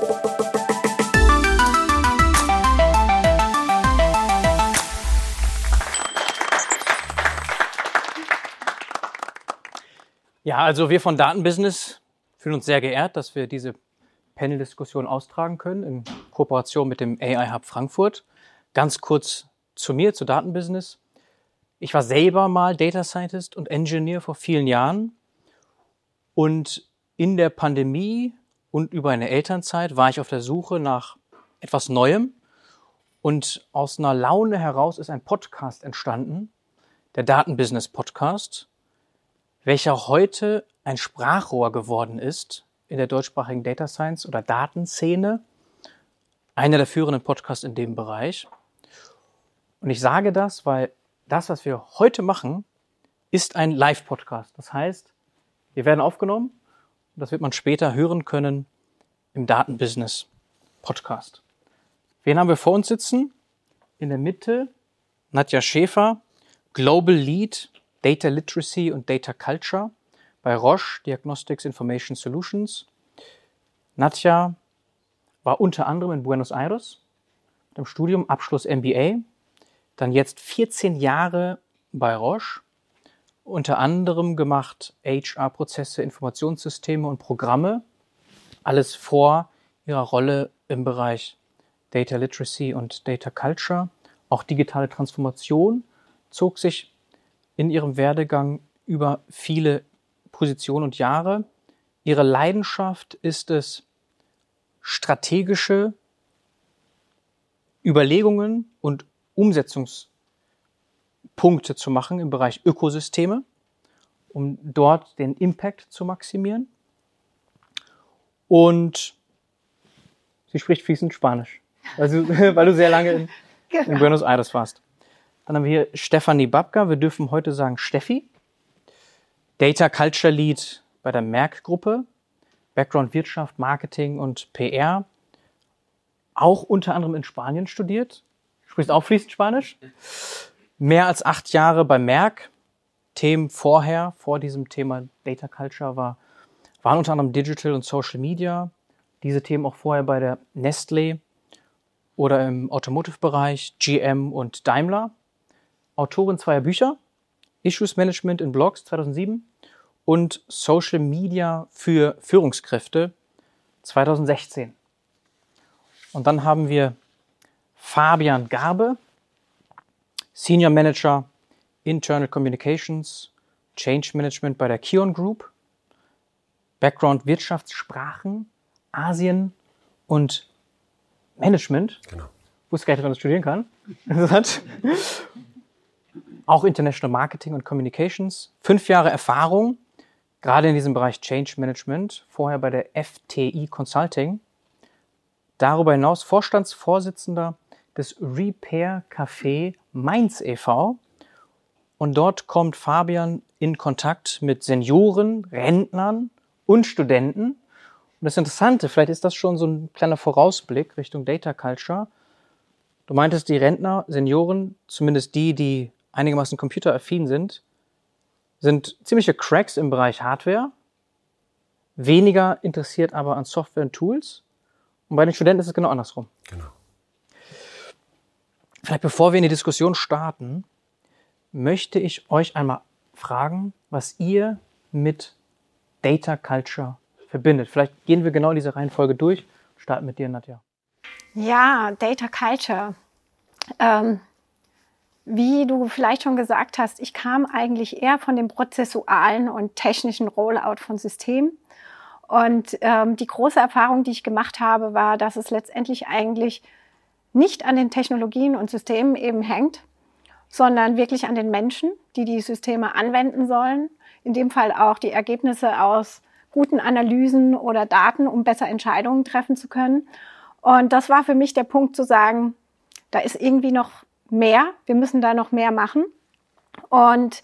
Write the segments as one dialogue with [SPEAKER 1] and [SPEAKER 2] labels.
[SPEAKER 1] Ja, also wir von Datenbusiness fühlen uns sehr geehrt, dass wir diese Panel-Diskussion austragen können in Kooperation mit dem AI Hub Frankfurt. Ganz kurz zu mir, zu Datenbusiness. Ich war selber mal Data Scientist und Engineer vor vielen Jahren und in der Pandemie und über eine Elternzeit war ich auf der Suche nach etwas Neuem und aus einer Laune heraus ist ein Podcast entstanden, der Datenbusiness Podcast welcher heute ein Sprachrohr geworden ist in der deutschsprachigen Data Science oder Datenszene. Einer der führenden Podcasts in dem Bereich. Und ich sage das, weil das, was wir heute machen, ist ein Live-Podcast. Das heißt, wir werden aufgenommen das wird man später hören können im Datenbusiness Podcast. Wen haben wir vor uns sitzen? In der Mitte Nadja Schäfer, Global Lead Data Literacy und Data Culture bei Roche Diagnostics Information Solutions. Nadja war unter anderem in Buenos Aires im Studium, Abschluss MBA, dann jetzt 14 Jahre bei Roche, unter anderem gemacht HR-Prozesse, Informationssysteme und Programme, alles vor ihrer Rolle im Bereich Data Literacy und Data Culture. Auch digitale Transformation zog sich in ihrem Werdegang über viele Positionen und Jahre. Ihre Leidenschaft ist es, strategische Überlegungen und Umsetzungspunkte zu machen im Bereich Ökosysteme, um dort den Impact zu maximieren. Und sie spricht fließend Spanisch, weil du, weil du sehr lange in, genau. in Buenos Aires warst. Dann haben wir hier Stefanie Babka, wir dürfen heute sagen Steffi. Data Culture Lead bei der Merck-Gruppe. Background Wirtschaft, Marketing und PR. Auch unter anderem in Spanien studiert. Sprichst auch fließend Spanisch. Mehr als acht Jahre bei Merck. Themen vorher, vor diesem Thema Data Culture war, waren unter anderem Digital und Social Media. Diese Themen auch vorher bei der Nestlé oder im Automotive-Bereich GM und Daimler. Autorin zweier Bücher, Issues Management in Blogs 2007 und Social Media für Führungskräfte 2016. Und dann haben wir Fabian Garbe, Senior Manager Internal Communications, Change Management bei der Kion Group, Background Wirtschaftssprachen, Asien und Management. Genau. Wusste gar nicht, dass man das studieren kann. Interessant auch International Marketing und Communications, fünf Jahre Erfahrung, gerade in diesem Bereich Change Management, vorher bei der FTI Consulting. Darüber hinaus Vorstandsvorsitzender des Repair Café Mainz e.V. Und dort kommt Fabian in Kontakt mit Senioren, Rentnern und Studenten. Und das Interessante, vielleicht ist das schon so ein kleiner Vorausblick Richtung Data Culture. Du meintest, die Rentner, Senioren, zumindest die, die einigermaßen computeraffin sind, sind ziemliche Cracks im Bereich Hardware, weniger interessiert aber an Software und Tools. Und bei den Studenten ist es genau andersrum. Genau. Vielleicht bevor wir in die Diskussion starten, möchte ich euch einmal fragen, was ihr mit Data Culture verbindet. Vielleicht gehen wir genau diese Reihenfolge durch. Starten mit dir, Nadja.
[SPEAKER 2] Ja, Data Culture. Ähm, wie du vielleicht schon gesagt hast, ich kam eigentlich eher von dem prozessualen und technischen Rollout von Systemen. Und ähm, die große Erfahrung, die ich gemacht habe, war, dass es letztendlich eigentlich nicht an den Technologien und Systemen eben hängt, sondern wirklich an den Menschen, die die Systeme anwenden sollen. In dem Fall auch die Ergebnisse aus guten Analysen oder Daten, um besser Entscheidungen treffen zu können. Und das war für mich der Punkt zu sagen, da ist irgendwie noch mehr. Wir müssen da noch mehr machen. Und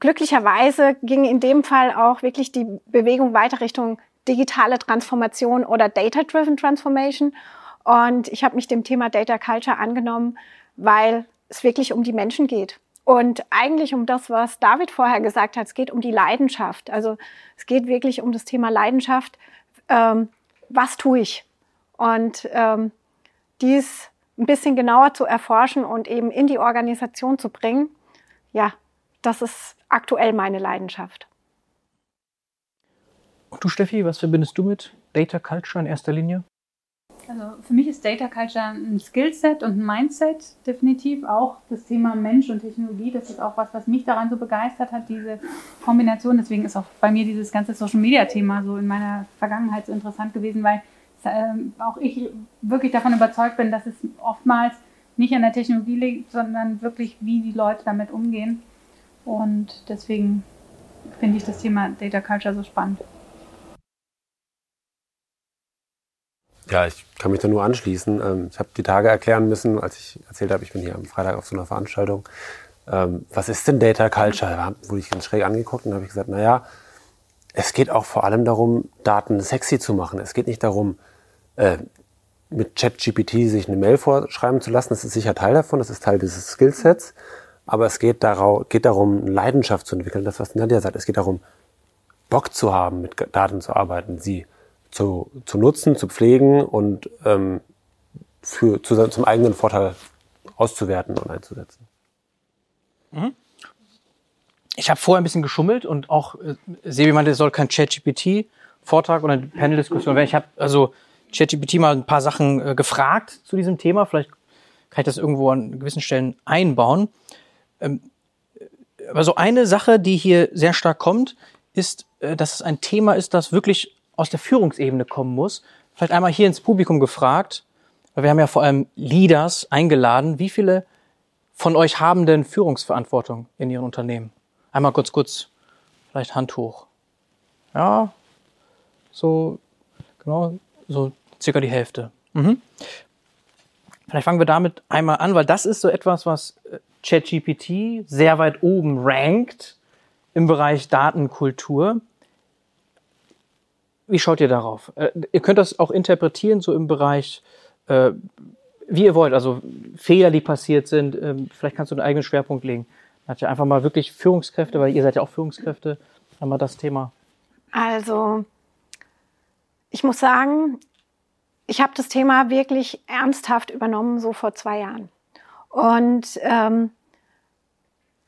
[SPEAKER 2] glücklicherweise ging in dem Fall auch wirklich die Bewegung weiter Richtung digitale Transformation oder Data-Driven Transformation. Und ich habe mich dem Thema Data Culture angenommen, weil es wirklich um die Menschen geht. Und eigentlich um das, was David vorher gesagt hat, es geht um die Leidenschaft. Also es geht wirklich um das Thema Leidenschaft. Ähm, was tue ich? Und ähm, dies ein bisschen genauer zu erforschen und eben in die Organisation zu bringen, ja, das ist aktuell meine Leidenschaft.
[SPEAKER 1] Und du, Steffi, was verbindest du mit Data Culture in erster Linie?
[SPEAKER 3] Also für mich ist Data Culture ein Skillset und ein Mindset definitiv. Auch das Thema Mensch und Technologie, das ist auch was, was mich daran so begeistert hat, diese Kombination. Deswegen ist auch bei mir dieses ganze Social Media Thema so in meiner Vergangenheit so interessant gewesen, weil äh, auch ich wirklich davon überzeugt bin, dass es oftmals nicht an der Technologie liegt, sondern wirklich, wie die Leute damit umgehen. Und deswegen finde ich das Thema Data Culture so spannend.
[SPEAKER 4] Ja, ich kann mich da nur anschließen. Ähm, ich habe die Tage erklären müssen, als ich erzählt habe, ich bin hier am Freitag auf so einer Veranstaltung. Ähm, was ist denn Data Culture? Da wurde ich ganz schräg angeguckt und habe ich gesagt, naja, es geht auch vor allem darum, Daten sexy zu machen. Es geht nicht darum, äh, mit ChatGPT sich eine Mail vorschreiben zu lassen. Das ist sicher Teil davon, das ist Teil dieses Skillsets. Aber es geht, darauf, geht darum, Leidenschaft zu entwickeln. Das, was Nadja sagt, es geht darum, Bock zu haben, mit Daten zu arbeiten, sie zu, zu nutzen, zu pflegen und ähm, für, zu, zum eigenen Vorteil auszuwerten und einzusetzen.
[SPEAKER 1] Mhm. Ich habe vorher ein bisschen geschummelt und auch äh, Sebi meinte, es soll kein ChatGPT-Vortrag oder eine Panel-Diskussion werden. Ich habe also ChatGPT mal ein paar Sachen äh, gefragt zu diesem Thema. Vielleicht kann ich das irgendwo an gewissen Stellen einbauen. Ähm, aber so eine Sache, die hier sehr stark kommt, ist, äh, dass es ein Thema ist, das wirklich aus der Führungsebene kommen muss. Vielleicht einmal hier ins Publikum gefragt, weil wir haben ja vor allem Leaders eingeladen. Wie viele von euch haben denn Führungsverantwortung in ihren Unternehmen? Einmal kurz, kurz, vielleicht Hand hoch. Ja, so, genau, so circa die Hälfte. Mhm. Vielleicht fangen wir damit einmal an, weil das ist so etwas, was äh, ChatGPT sehr weit oben rankt im Bereich Datenkultur. Wie schaut ihr darauf? Äh, ihr könnt das auch interpretieren, so im Bereich, äh, wie ihr wollt, also Fehler, die passiert sind. Ähm, vielleicht kannst du einen eigenen Schwerpunkt legen. Hat ja einfach mal wirklich Führungskräfte, weil ihr seid ja auch Führungskräfte. Einmal das Thema.
[SPEAKER 2] Also, ich muss sagen, ich habe das Thema wirklich ernsthaft übernommen, so vor zwei Jahren. Und ähm,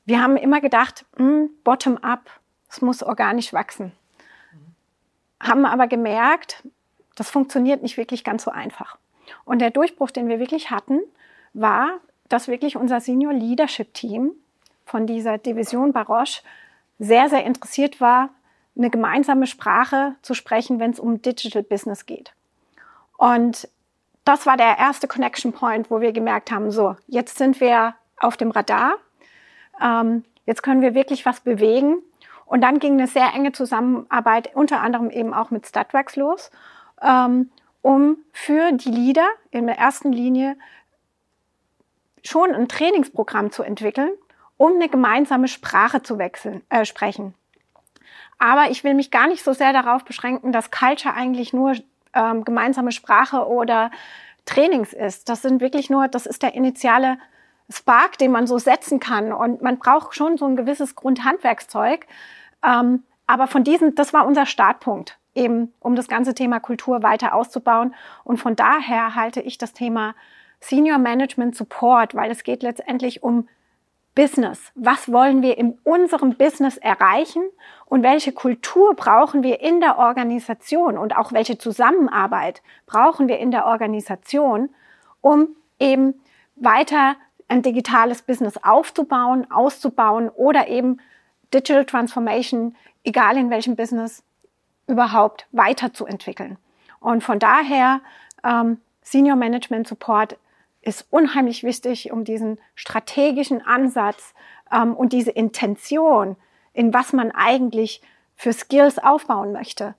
[SPEAKER 2] wir haben immer gedacht, hm, bottom-up, es muss organisch wachsen. Haben aber gemerkt, das funktioniert nicht wirklich ganz so einfach. Und der Durchbruch, den wir wirklich hatten, war, dass wirklich unser Senior Leadership Team von dieser Division Baroche sehr, sehr interessiert war, eine gemeinsame Sprache zu sprechen, wenn es um Digital Business geht. Und das war der erste Connection Point, wo wir gemerkt haben, so, jetzt sind wir auf dem Radar, ähm, jetzt können wir wirklich was bewegen. Und dann ging eine sehr enge Zusammenarbeit, unter anderem eben auch mit Statwax los, ähm, um für die Leader in der ersten Linie schon ein Trainingsprogramm zu entwickeln, um eine gemeinsame Sprache zu wechseln, äh, sprechen. Aber ich will mich gar nicht so sehr darauf beschränken, dass Culture eigentlich nur ähm, gemeinsame Sprache oder Trainings ist. Das sind wirklich nur, das ist der initiale Spark, den man so setzen kann. Und man braucht schon so ein gewisses Grundhandwerkszeug. Ähm, aber von diesem, das war unser Startpunkt, eben um das ganze Thema Kultur weiter auszubauen. Und von daher halte ich das Thema Senior Management Support, weil es geht letztendlich um Business. Was wollen wir in unserem Business erreichen und welche Kultur brauchen wir in der Organisation und auch welche Zusammenarbeit brauchen wir in der Organisation, um eben weiter ein digitales Business aufzubauen, auszubauen oder eben Digital Transformation, egal in welchem Business, überhaupt weiterzuentwickeln. Und von daher ähm, Senior Management Support ist unheimlich wichtig, um diesen strategischen Ansatz ähm, und diese Intention, in was man eigentlich für Skills aufbauen möchte,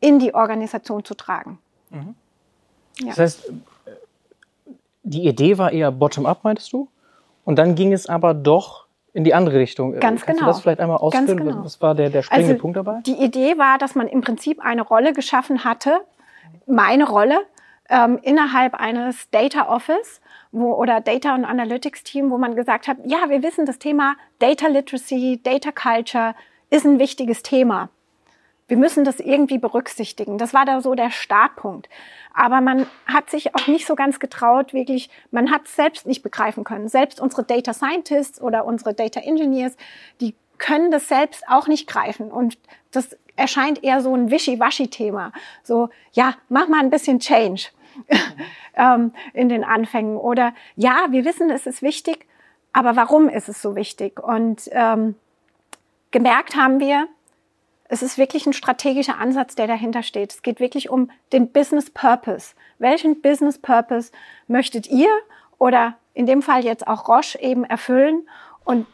[SPEAKER 2] in die Organisation zu tragen. Mhm.
[SPEAKER 1] Ja. Das heißt, die Idee war eher bottom-up, meintest du? Und dann ging es aber doch in die andere Richtung.
[SPEAKER 2] Ganz
[SPEAKER 1] Kannst
[SPEAKER 2] genau.
[SPEAKER 1] du das vielleicht einmal ausführen? Genau. Was war der, der springende
[SPEAKER 2] also,
[SPEAKER 1] Punkt dabei?
[SPEAKER 2] Die Idee war, dass man im Prinzip eine Rolle geschaffen hatte, meine Rolle, ähm, innerhalb eines Data Office wo, oder Data und Analytics Team, wo man gesagt hat, ja, wir wissen, das Thema Data Literacy, Data Culture ist ein wichtiges Thema. Wir müssen das irgendwie berücksichtigen. Das war da so der Startpunkt. Aber man hat sich auch nicht so ganz getraut, wirklich, man hat selbst nicht begreifen können. Selbst unsere Data Scientists oder unsere Data Engineers, die können das selbst auch nicht greifen. Und das erscheint eher so ein Wischi-Waschi-Thema. So, ja, mach mal ein bisschen Change ähm, in den Anfängen. Oder ja, wir wissen, es ist wichtig, aber warum ist es so wichtig? Und ähm, gemerkt haben wir, es ist wirklich ein strategischer Ansatz, der dahinter steht. Es geht wirklich um den Business Purpose. Welchen Business Purpose möchtet ihr oder in dem Fall jetzt auch Roche eben erfüllen? Und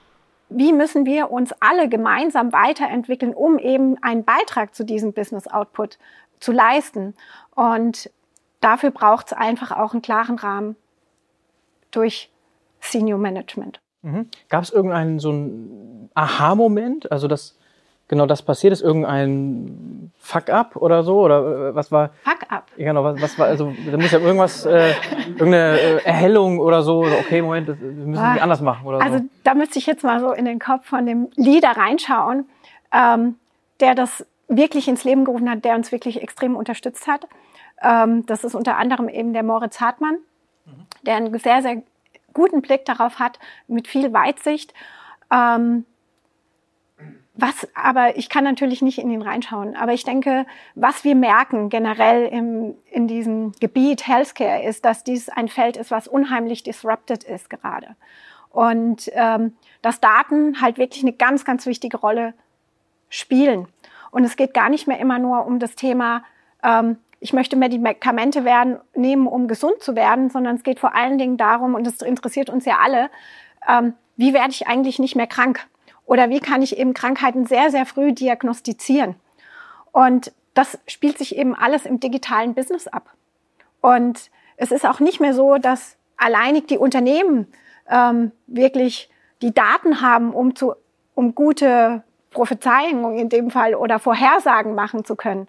[SPEAKER 2] wie müssen wir uns alle gemeinsam weiterentwickeln, um eben einen Beitrag zu diesem Business Output zu leisten? Und dafür braucht es einfach auch einen klaren Rahmen durch Senior Management.
[SPEAKER 1] Mhm. Gab es irgendeinen so einen Aha-Moment, also dass genau das passiert ist? Irgendein Fuck-up oder so? Oder äh, was war?
[SPEAKER 2] Fuck-up.
[SPEAKER 1] Genau, was, was war, also da muss ja irgendwas, äh, irgendeine äh, Erhellung oder so, okay, Moment, das, wir müssen es anders machen oder
[SPEAKER 2] also,
[SPEAKER 1] so.
[SPEAKER 2] Also da müsste ich jetzt mal so in den Kopf von dem Leader reinschauen, ähm, der das wirklich ins Leben gerufen hat, der uns wirklich extrem unterstützt hat. Ähm, das ist unter anderem eben der Moritz Hartmann, mhm. der einen sehr, sehr guten Blick darauf hat, mit viel Weitsicht. Ähm, was aber, ich kann natürlich nicht in ihn reinschauen, aber ich denke, was wir merken generell im, in diesem Gebiet Healthcare ist, dass dies ein Feld ist, was unheimlich disrupted ist gerade. Und ähm, dass Daten halt wirklich eine ganz, ganz wichtige Rolle spielen. Und es geht gar nicht mehr immer nur um das Thema, ähm, ich möchte Medikamente werden, nehmen, um gesund zu werden, sondern es geht vor allen Dingen darum, und das interessiert uns ja alle, ähm, wie werde ich eigentlich nicht mehr krank? Oder wie kann ich eben Krankheiten sehr, sehr früh diagnostizieren? Und das spielt sich eben alles im digitalen Business ab. Und es ist auch nicht mehr so, dass alleinig die Unternehmen ähm, wirklich die Daten haben, um, zu, um gute Prophezeiungen in dem Fall oder Vorhersagen machen zu können,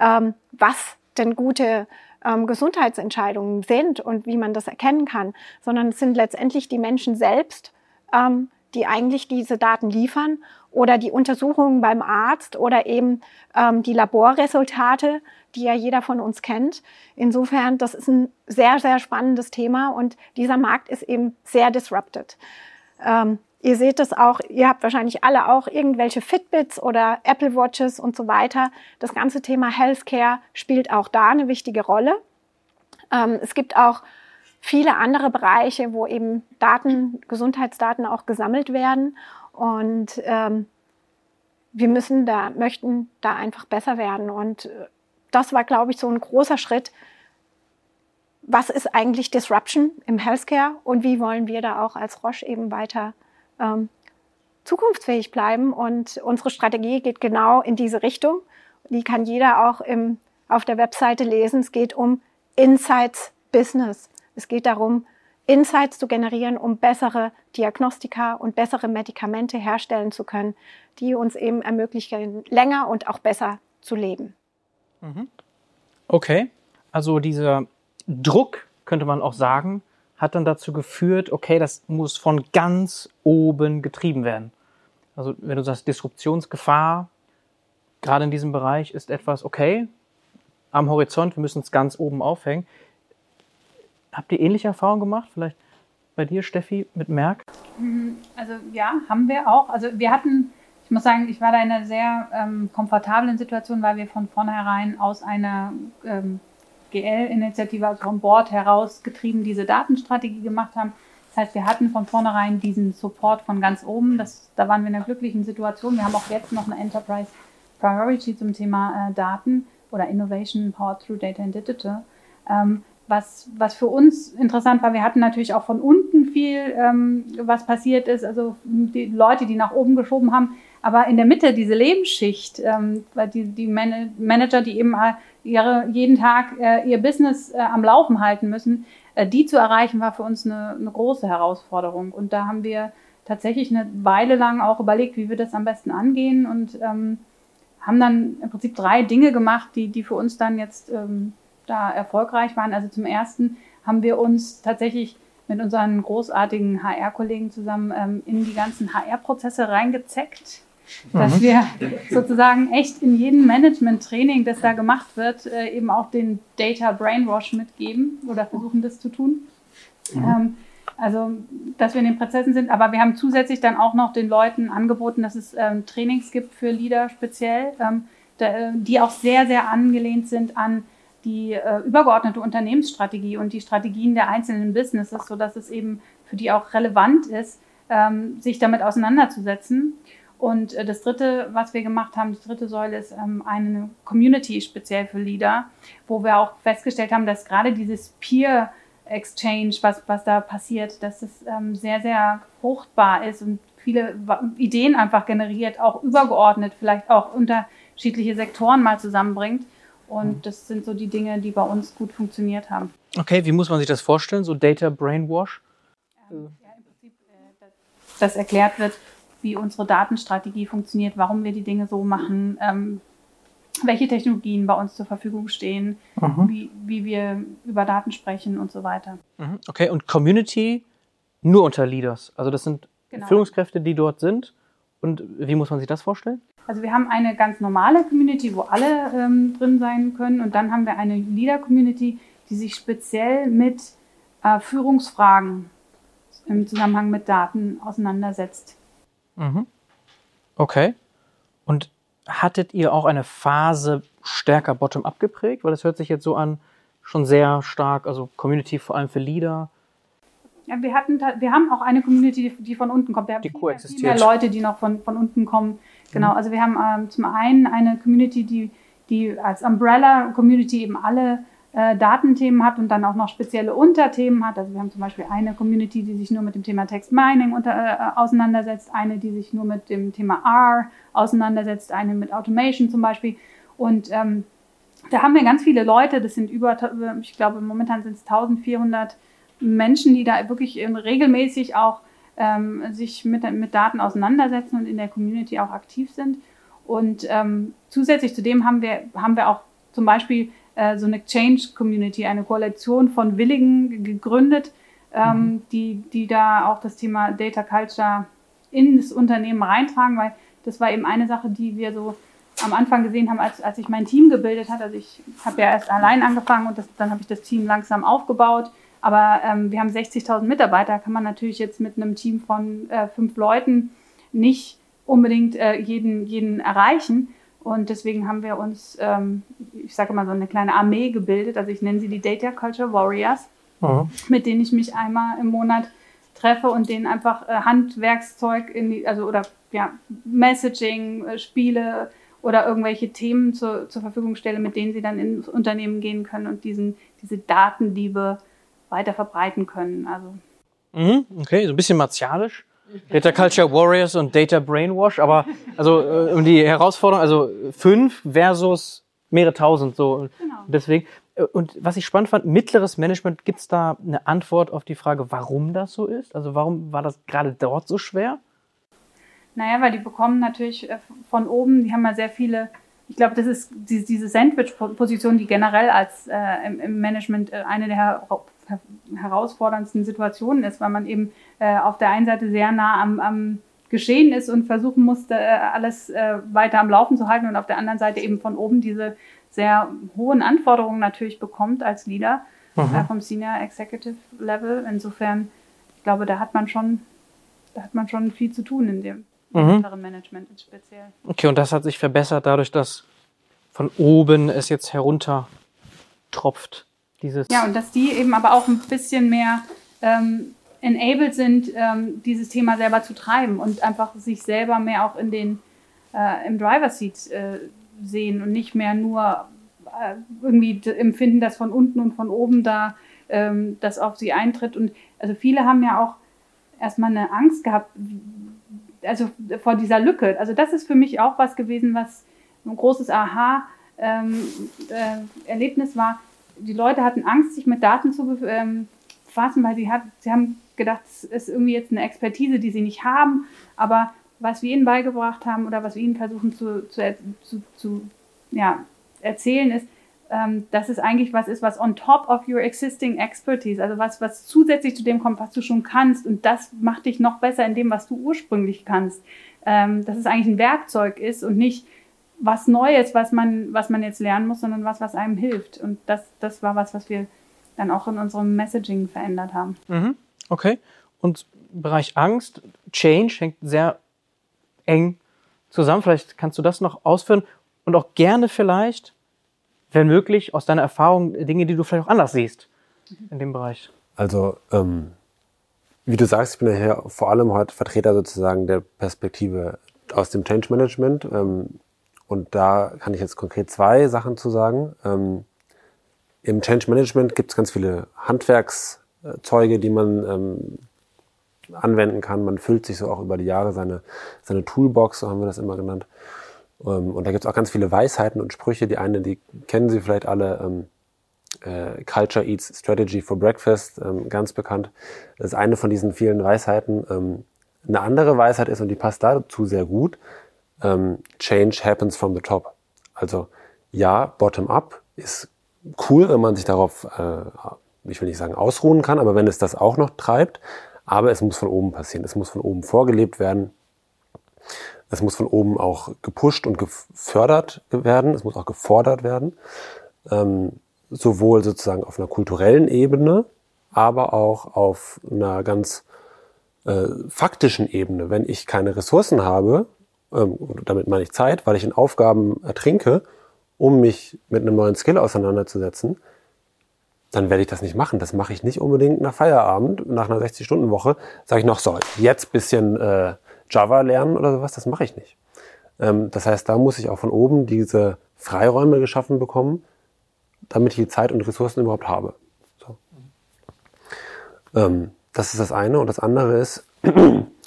[SPEAKER 2] ähm, was denn gute ähm, Gesundheitsentscheidungen sind und wie man das erkennen kann, sondern es sind letztendlich die Menschen selbst, ähm, die eigentlich diese Daten liefern oder die Untersuchungen beim Arzt oder eben ähm, die Laborresultate, die ja jeder von uns kennt. Insofern, das ist ein sehr, sehr spannendes Thema und dieser Markt ist eben sehr disrupted. Ähm, ihr seht das auch, ihr habt wahrscheinlich alle auch irgendwelche Fitbits oder Apple Watches und so weiter. Das ganze Thema Healthcare spielt auch da eine wichtige Rolle. Ähm, es gibt auch viele andere Bereiche, wo eben Daten, Gesundheitsdaten auch gesammelt werden. Und ähm, wir müssen da, möchten da einfach besser werden. Und äh, das war, glaube ich, so ein großer Schritt. Was ist eigentlich Disruption im Healthcare und wie wollen wir da auch als Roche eben weiter ähm, zukunftsfähig bleiben? Und unsere Strategie geht genau in diese Richtung. Die kann jeder auch im, auf der Webseite lesen. Es geht um Insights Business. Es geht darum, Insights zu generieren, um bessere Diagnostika und bessere Medikamente herstellen zu können, die uns eben ermöglichen, länger und auch besser zu leben.
[SPEAKER 1] Mhm. Okay, also dieser Druck, könnte man auch sagen, hat dann dazu geführt, okay, das muss von ganz oben getrieben werden. Also wenn du sagst, Disruptionsgefahr, gerade in diesem Bereich ist etwas, okay, am Horizont, wir müssen es ganz oben aufhängen. Habt ihr ähnliche Erfahrungen gemacht? Vielleicht bei dir, Steffi, mit Merck?
[SPEAKER 3] Mhm, also ja, haben wir auch. Also wir hatten, ich muss sagen, ich war da in einer sehr ähm, komfortablen Situation, weil wir von vornherein aus einer ähm, GL-Initiative, also vom Board herausgetrieben, diese Datenstrategie gemacht haben. Das heißt, wir hatten von vornherein diesen Support von ganz oben. Das, da waren wir in einer glücklichen Situation. Wir haben auch jetzt noch eine Enterprise Priority zum Thema äh, Daten oder Innovation Powered Through Data and Digital. Ähm, was, was für uns interessant war, wir hatten natürlich auch von unten viel, ähm, was passiert ist, also die Leute, die nach oben geschoben haben, aber in der Mitte diese Lebensschicht, ähm, die, die Man Manager, die eben äh, ihre, jeden Tag äh, ihr Business äh, am Laufen halten müssen, äh, die zu erreichen, war für uns eine, eine große Herausforderung. Und da haben wir tatsächlich eine Weile lang auch überlegt, wie wir das am besten angehen und ähm, haben dann im Prinzip drei Dinge gemacht, die, die für uns dann jetzt ähm, da erfolgreich waren. Also zum ersten haben wir uns tatsächlich mit unseren großartigen HR-Kollegen zusammen ähm, in die ganzen HR-Prozesse reingezeckt. dass mhm. wir sozusagen echt in jedem Management-Training, das da gemacht wird, äh, eben auch den Data Brainwash mitgeben oder versuchen das zu tun. Mhm. Ähm, also, dass wir in den Prozessen sind. Aber wir haben zusätzlich dann auch noch den Leuten angeboten, dass es ähm, Trainings gibt für Leader speziell, ähm, da, die auch sehr, sehr angelehnt sind an die äh, übergeordnete Unternehmensstrategie und die Strategien der einzelnen Businesses, sodass es eben für die auch relevant ist, ähm, sich damit auseinanderzusetzen. Und äh, das dritte, was wir gemacht haben, die dritte Säule ist ähm, eine Community speziell für Leader, wo wir auch festgestellt haben, dass gerade dieses Peer Exchange, was, was da passiert, dass es ähm, sehr, sehr fruchtbar ist und viele Ideen einfach generiert, auch übergeordnet, vielleicht auch unterschiedliche Sektoren mal zusammenbringt. Und mhm. das sind so die Dinge, die bei uns gut funktioniert haben.
[SPEAKER 1] Okay, wie muss man sich das vorstellen, so Data Brainwash?
[SPEAKER 3] Ähm, ja, im Prinzip, äh, dass, dass erklärt wird, wie unsere Datenstrategie funktioniert, warum wir die Dinge so machen, ähm, welche Technologien bei uns zur Verfügung stehen, mhm. wie, wie wir über Daten sprechen und so weiter.
[SPEAKER 1] Mhm. Okay, und Community nur unter Leaders. Also das sind genau. Führungskräfte, die dort sind. Und wie muss man sich das vorstellen?
[SPEAKER 3] Also wir haben eine ganz normale Community, wo alle ähm, drin sein können. Und dann haben wir eine Leader-Community, die sich speziell mit äh, Führungsfragen im Zusammenhang mit Daten auseinandersetzt.
[SPEAKER 1] Mhm. Okay. Und hattet ihr auch eine Phase stärker bottom-up geprägt? Weil das hört sich jetzt so an, schon sehr stark, also Community vor allem für Leader.
[SPEAKER 3] Ja, wir, hatten, wir haben auch eine Community, die von unten kommt. Wir haben
[SPEAKER 1] die
[SPEAKER 3] viel, viel mehr Leute, die noch von, von unten kommen. Genau, also wir haben ähm, zum einen eine Community, die, die als Umbrella-Community eben alle äh, Datenthemen hat und dann auch noch spezielle Unterthemen hat. Also wir haben zum Beispiel eine Community, die sich nur mit dem Thema Text Mining unter, äh, auseinandersetzt, eine, die sich nur mit dem Thema R auseinandersetzt, eine mit Automation zum Beispiel. Und ähm, da haben wir ganz viele Leute, das sind über, ich glaube, momentan sind es 1400 Menschen, die da wirklich regelmäßig auch ähm, sich mit, mit Daten auseinandersetzen und in der Community auch aktiv sind. Und ähm, zusätzlich zu dem haben wir, haben wir auch zum Beispiel äh, so eine Change Community, eine Koalition von Willigen gegründet, ähm, mhm. die, die da auch das Thema Data Culture in das Unternehmen reintragen, weil das war eben eine Sache, die wir so am Anfang gesehen haben, als, als ich mein Team gebildet hat. Also ich habe ja erst allein angefangen und das, dann habe ich das Team langsam aufgebaut. Aber ähm, wir haben 60.000 Mitarbeiter, kann man natürlich jetzt mit einem Team von äh, fünf Leuten nicht unbedingt äh, jeden, jeden erreichen. Und deswegen haben wir uns, ähm, ich sage mal, so eine kleine Armee gebildet. Also ich nenne sie die Data Culture Warriors, mhm. mit denen ich mich einmal im Monat treffe und denen einfach äh, Handwerkszeug in die, also oder ja, Messaging, äh, Spiele oder irgendwelche Themen zu, zur Verfügung stelle, mit denen sie dann ins Unternehmen gehen können und diesen, diese Datendiebe weiter verbreiten können. Also
[SPEAKER 1] mhm, okay, so ein bisschen martialisch. Data Culture Warriors und Data Brainwash, aber also äh, um die Herausforderung, also fünf versus mehrere tausend, so genau. deswegen. Äh, und was ich spannend fand, mittleres Management, gibt es da eine Antwort auf die Frage, warum das so ist? Also warum war das gerade dort so schwer?
[SPEAKER 3] Naja, weil die bekommen natürlich äh, von oben, die haben ja sehr viele, ich glaube, das ist diese Sandwich-Position, die generell als äh, im Management eine der herausforderndsten Situationen ist, weil man eben äh, auf der einen Seite sehr nah am, am Geschehen ist und versuchen musste, äh, alles äh, weiter am Laufen zu halten und auf der anderen Seite eben von oben diese sehr hohen Anforderungen natürlich bekommt als Leader äh, vom Senior Executive Level. Insofern, ich glaube, da hat man schon, da hat man schon viel zu tun in dem mhm. Management speziell.
[SPEAKER 1] Okay, und das hat sich verbessert dadurch, dass von oben es jetzt herunter tropft. Dieses
[SPEAKER 3] ja, und dass die eben aber auch ein bisschen mehr ähm, enabled sind, ähm, dieses Thema selber zu treiben und einfach sich selber mehr auch in den, äh, im Driver Seat äh, sehen und nicht mehr nur äh, irgendwie empfinden, dass von unten und von oben da ähm, das auf sie eintritt. Und also viele haben ja auch erstmal eine Angst gehabt, also vor dieser Lücke. Also das ist für mich auch was gewesen, was ein großes Aha-Erlebnis ähm, äh, war. Die Leute hatten Angst, sich mit Daten zu befassen, ähm, weil sie, hat, sie haben gedacht, es ist irgendwie jetzt eine Expertise, die sie nicht haben, aber was wir ihnen beigebracht haben oder was wir ihnen versuchen zu, zu, zu, zu ja, erzählen, ist, ähm, dass es eigentlich was ist, was on top of your existing expertise, also was, was zusätzlich zu dem kommt, was du schon kannst und das macht dich noch besser in dem, was du ursprünglich kannst. ähm, dass es eigentlich ein Werkzeug ist und nicht was Neues, was man, was man jetzt lernen muss, sondern was, was einem hilft. Und das, das war was, was wir dann auch in unserem Messaging verändert haben.
[SPEAKER 1] Mhm. Okay. Und Bereich Angst, Change hängt sehr eng zusammen. Vielleicht kannst du das noch ausführen und auch gerne vielleicht, wenn möglich, aus deiner Erfahrung Dinge, die du vielleicht auch anders siehst in dem Bereich.
[SPEAKER 4] Also, ähm, wie du sagst, ich bin ja hier vor allem heute Vertreter sozusagen der Perspektive aus dem Change Management. Ähm, und da kann ich jetzt konkret zwei Sachen zu sagen. Ähm, Im Change Management gibt es ganz viele Handwerkszeuge, die man ähm, anwenden kann. Man füllt sich so auch über die Jahre seine, seine Toolbox, so haben wir das immer genannt. Ähm, und da gibt es auch ganz viele Weisheiten und Sprüche. Die eine, die kennen Sie vielleicht alle. Ähm, äh, Culture Eats Strategy for Breakfast, ähm, ganz bekannt. Das ist eine von diesen vielen Weisheiten. Ähm, eine andere Weisheit ist, und die passt dazu sehr gut, ähm, Change happens from the top. Also ja, bottom-up ist cool, wenn man sich darauf, äh, ich will nicht sagen ausruhen kann, aber wenn es das auch noch treibt, aber es muss von oben passieren. Es muss von oben vorgelebt werden. Es muss von oben auch gepusht und gefördert werden. Es muss auch gefordert werden. Ähm, sowohl sozusagen auf einer kulturellen Ebene, aber auch auf einer ganz äh, faktischen Ebene. Wenn ich keine Ressourcen habe, ähm, damit meine ich Zeit, weil ich in Aufgaben ertrinke, um mich mit einem neuen Skill auseinanderzusetzen, dann werde ich das nicht machen. Das mache ich nicht unbedingt nach Feierabend, nach einer 60-Stunden-Woche. Sage ich noch, so, jetzt bisschen äh, Java lernen oder sowas, das mache ich nicht. Ähm, das heißt, da muss ich auch von oben diese Freiräume geschaffen bekommen, damit ich die Zeit und Ressourcen überhaupt habe. So. Ähm, das ist das eine. Und das andere ist,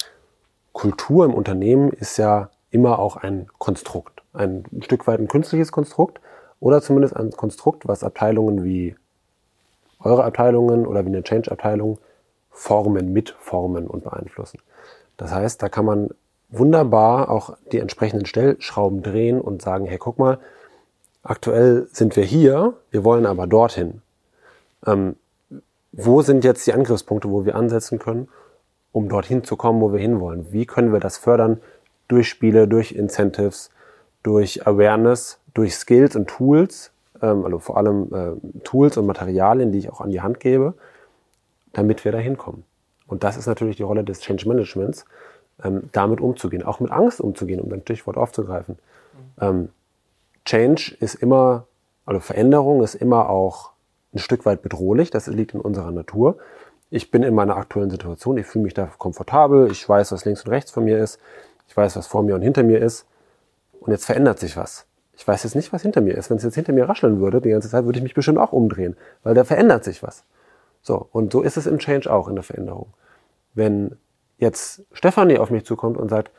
[SPEAKER 4] Kultur im Unternehmen ist ja immer auch ein Konstrukt. Ein Stück weit ein künstliches Konstrukt oder zumindest ein Konstrukt, was Abteilungen wie eure Abteilungen oder wie eine Change-Abteilung formen, mitformen und beeinflussen. Das heißt, da kann man wunderbar auch die entsprechenden Stellschrauben drehen und sagen, hey, guck mal, aktuell sind wir hier, wir wollen aber dorthin. Ähm, wo sind jetzt die Angriffspunkte, wo wir ansetzen können, um dorthin zu kommen, wo wir hinwollen? Wie können wir das fördern? Durch Spiele, durch Incentives, durch Awareness, durch Skills und Tools, ähm, also vor allem äh, Tools und Materialien, die ich auch an die Hand gebe, damit wir da hinkommen. Und das ist natürlich die Rolle des Change Managements, ähm, damit umzugehen, auch mit Angst umzugehen, um dein Stichwort aufzugreifen. Ähm, Change ist immer, also Veränderung ist immer auch ein Stück weit bedrohlich, das liegt in unserer Natur. Ich bin in meiner aktuellen Situation, ich fühle mich da komfortabel, ich weiß, was links und rechts von mir ist, ich weiß, was vor mir und hinter mir ist. Und jetzt verändert sich was. Ich weiß jetzt nicht, was hinter mir ist. Wenn es jetzt hinter mir rascheln würde, die ganze Zeit, würde ich mich bestimmt auch umdrehen, weil da verändert sich was. So, und so ist es im Change auch in der Veränderung. Wenn jetzt Stefanie auf mich zukommt und sagt,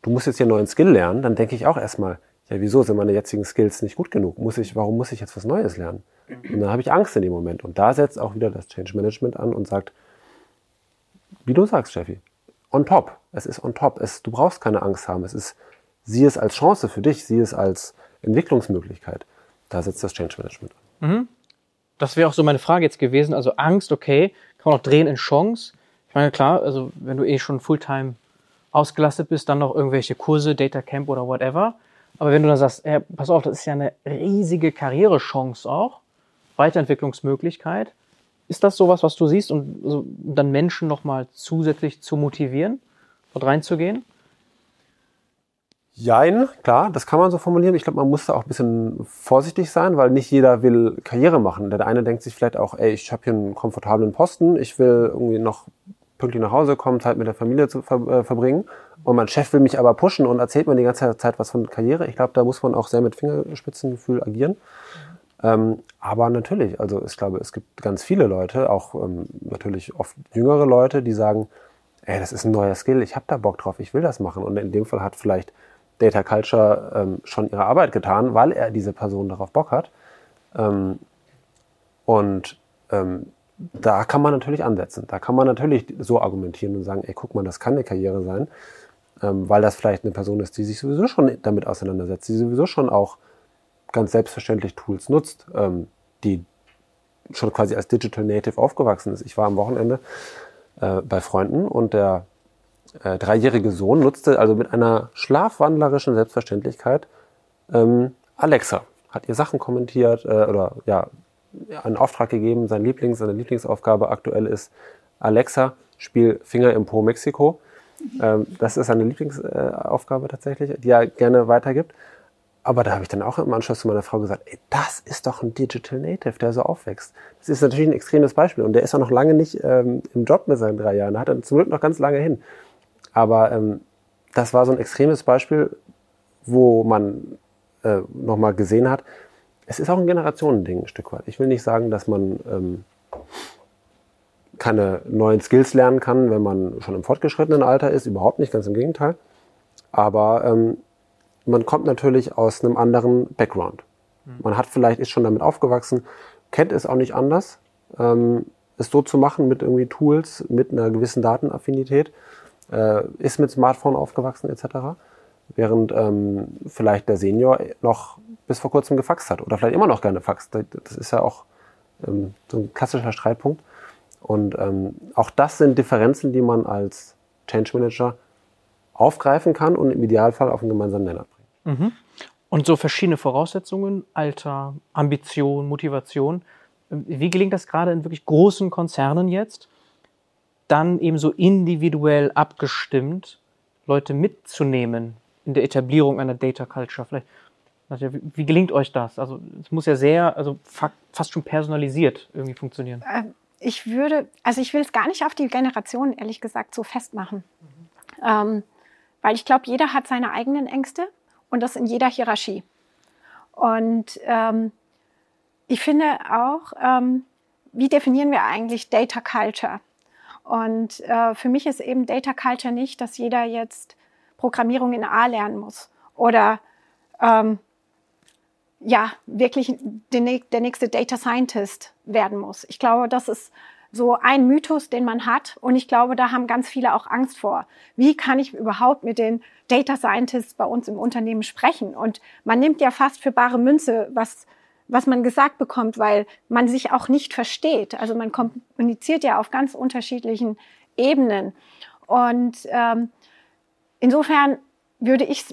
[SPEAKER 4] du musst jetzt hier einen neuen Skill lernen, dann denke ich auch erstmal, ja, wieso sind meine jetzigen Skills nicht gut genug? Muss ich, warum muss ich jetzt was Neues lernen? Und dann habe ich Angst in dem Moment. Und da setzt auch wieder das Change Management an und sagt, wie du sagst, Steffi, on top. Es ist on top. Es, du brauchst keine Angst haben. Es ist sieh es als Chance für dich, sieh es als Entwicklungsmöglichkeit. Da setzt das Change Management
[SPEAKER 1] an. Mhm. Das wäre auch so meine Frage jetzt gewesen. Also Angst, okay, kann man auch drehen in Chance. Ich meine, klar, also wenn du eh schon Fulltime ausgelastet bist, dann noch irgendwelche Kurse, Data Camp oder whatever. Aber wenn du dann sagst, ey, pass auf, das ist ja eine riesige Karrierechance auch, Weiterentwicklungsmöglichkeit. Ist das sowas, was du siehst, um also dann Menschen nochmal zusätzlich zu motivieren, dort reinzugehen?
[SPEAKER 4] Jein, klar, das kann man so formulieren. Ich glaube, man muss da auch ein bisschen vorsichtig sein, weil nicht jeder will Karriere machen. Der eine denkt sich vielleicht auch, ey, ich habe hier einen komfortablen Posten, ich will irgendwie noch pünktlich nach Hause kommen, Zeit mit der Familie zu ver äh, verbringen. Und mein Chef will mich aber pushen und erzählt mir die ganze Zeit was von Karriere. Ich glaube, da muss man auch sehr mit Fingerspitzengefühl agieren. Ähm, aber natürlich, also ich glaube, es gibt ganz viele Leute, auch ähm, natürlich oft jüngere Leute, die sagen, ey, das ist ein neuer Skill, ich habe da Bock drauf, ich will das machen. Und in dem Fall hat vielleicht Data Culture ähm, schon ihre Arbeit getan, weil er diese Person darauf Bock hat. Ähm, und ähm, da kann man natürlich ansetzen. Da kann man natürlich so argumentieren und sagen, ey, guck mal, das kann eine Karriere sein, ähm, weil das vielleicht eine Person ist, die sich sowieso schon damit auseinandersetzt, die sowieso schon auch ganz selbstverständlich Tools nutzt, ähm, die schon quasi als Digital Native aufgewachsen ist. Ich war am Wochenende äh, bei Freunden und der äh, dreijährige Sohn nutzte also mit einer schlafwandlerischen Selbstverständlichkeit ähm, Alexa. Hat ihr Sachen kommentiert äh, oder ja, einen Auftrag gegeben. Sein Lieblings, seine Lieblingsaufgabe aktuell ist Alexa, spiel Finger im Po Mexiko. Ähm, das ist seine Lieblingsaufgabe tatsächlich, die er gerne weitergibt. Aber da habe ich dann auch im Anschluss zu meiner Frau gesagt, ey, das ist doch ein Digital Native, der so aufwächst. Das ist natürlich ein extremes Beispiel und der ist auch noch lange nicht ähm, im Job mit seinen drei Jahren. Da hat er zum Glück noch ganz lange hin. Aber ähm, das war so ein extremes Beispiel, wo man äh, nochmal gesehen hat, es ist auch ein Generationending ein Stück weit. Ich will nicht sagen, dass man ähm, keine neuen Skills lernen kann, wenn man schon im fortgeschrittenen Alter ist. Überhaupt nicht, ganz im Gegenteil. Aber ähm, man kommt natürlich aus einem anderen Background. Mhm. Man hat vielleicht, ist schon damit aufgewachsen, kennt es auch nicht anders, ähm, es so zu machen mit irgendwie Tools, mit einer gewissen Datenaffinität, äh, ist mit Smartphone aufgewachsen etc. Während ähm, vielleicht der Senior noch bis vor kurzem gefaxt hat oder vielleicht immer noch gerne faxt. Das ist ja auch ähm, so ein klassischer Streitpunkt. Und ähm, auch das sind Differenzen, die man als Change Manager aufgreifen kann und im Idealfall auf einen gemeinsamen Nenner bringen.
[SPEAKER 1] Mhm. Und so verschiedene Voraussetzungen, Alter, Ambition, Motivation. Wie gelingt das gerade in wirklich großen Konzernen jetzt, dann eben so individuell abgestimmt Leute mitzunehmen in der Etablierung einer Data Culture? Vielleicht, wie gelingt euch das? Also es muss ja sehr, also fast schon personalisiert irgendwie funktionieren.
[SPEAKER 2] Ähm, ich würde, also ich will es gar nicht auf die Generation, ehrlich gesagt, so festmachen. Mhm. Ähm, weil ich glaube, jeder hat seine eigenen Ängste und das in jeder Hierarchie. Und ähm, ich finde auch, ähm, wie definieren wir eigentlich Data Culture? Und äh, für mich ist eben Data Culture nicht, dass jeder jetzt Programmierung in A lernen muss oder ähm, ja, wirklich der, nächste Data Scientist werden muss. Ich glaube, das ist so ein Mythos, den man hat. Und ich glaube, da haben ganz viele auch Angst vor. Wie kann ich überhaupt mit den Data Scientists bei uns im Unternehmen sprechen? Und man nimmt ja fast für bare Münze, was, was man gesagt bekommt, weil man sich auch nicht versteht. Also man kommuniziert ja auf ganz unterschiedlichen Ebenen. Und ähm, insofern würde ich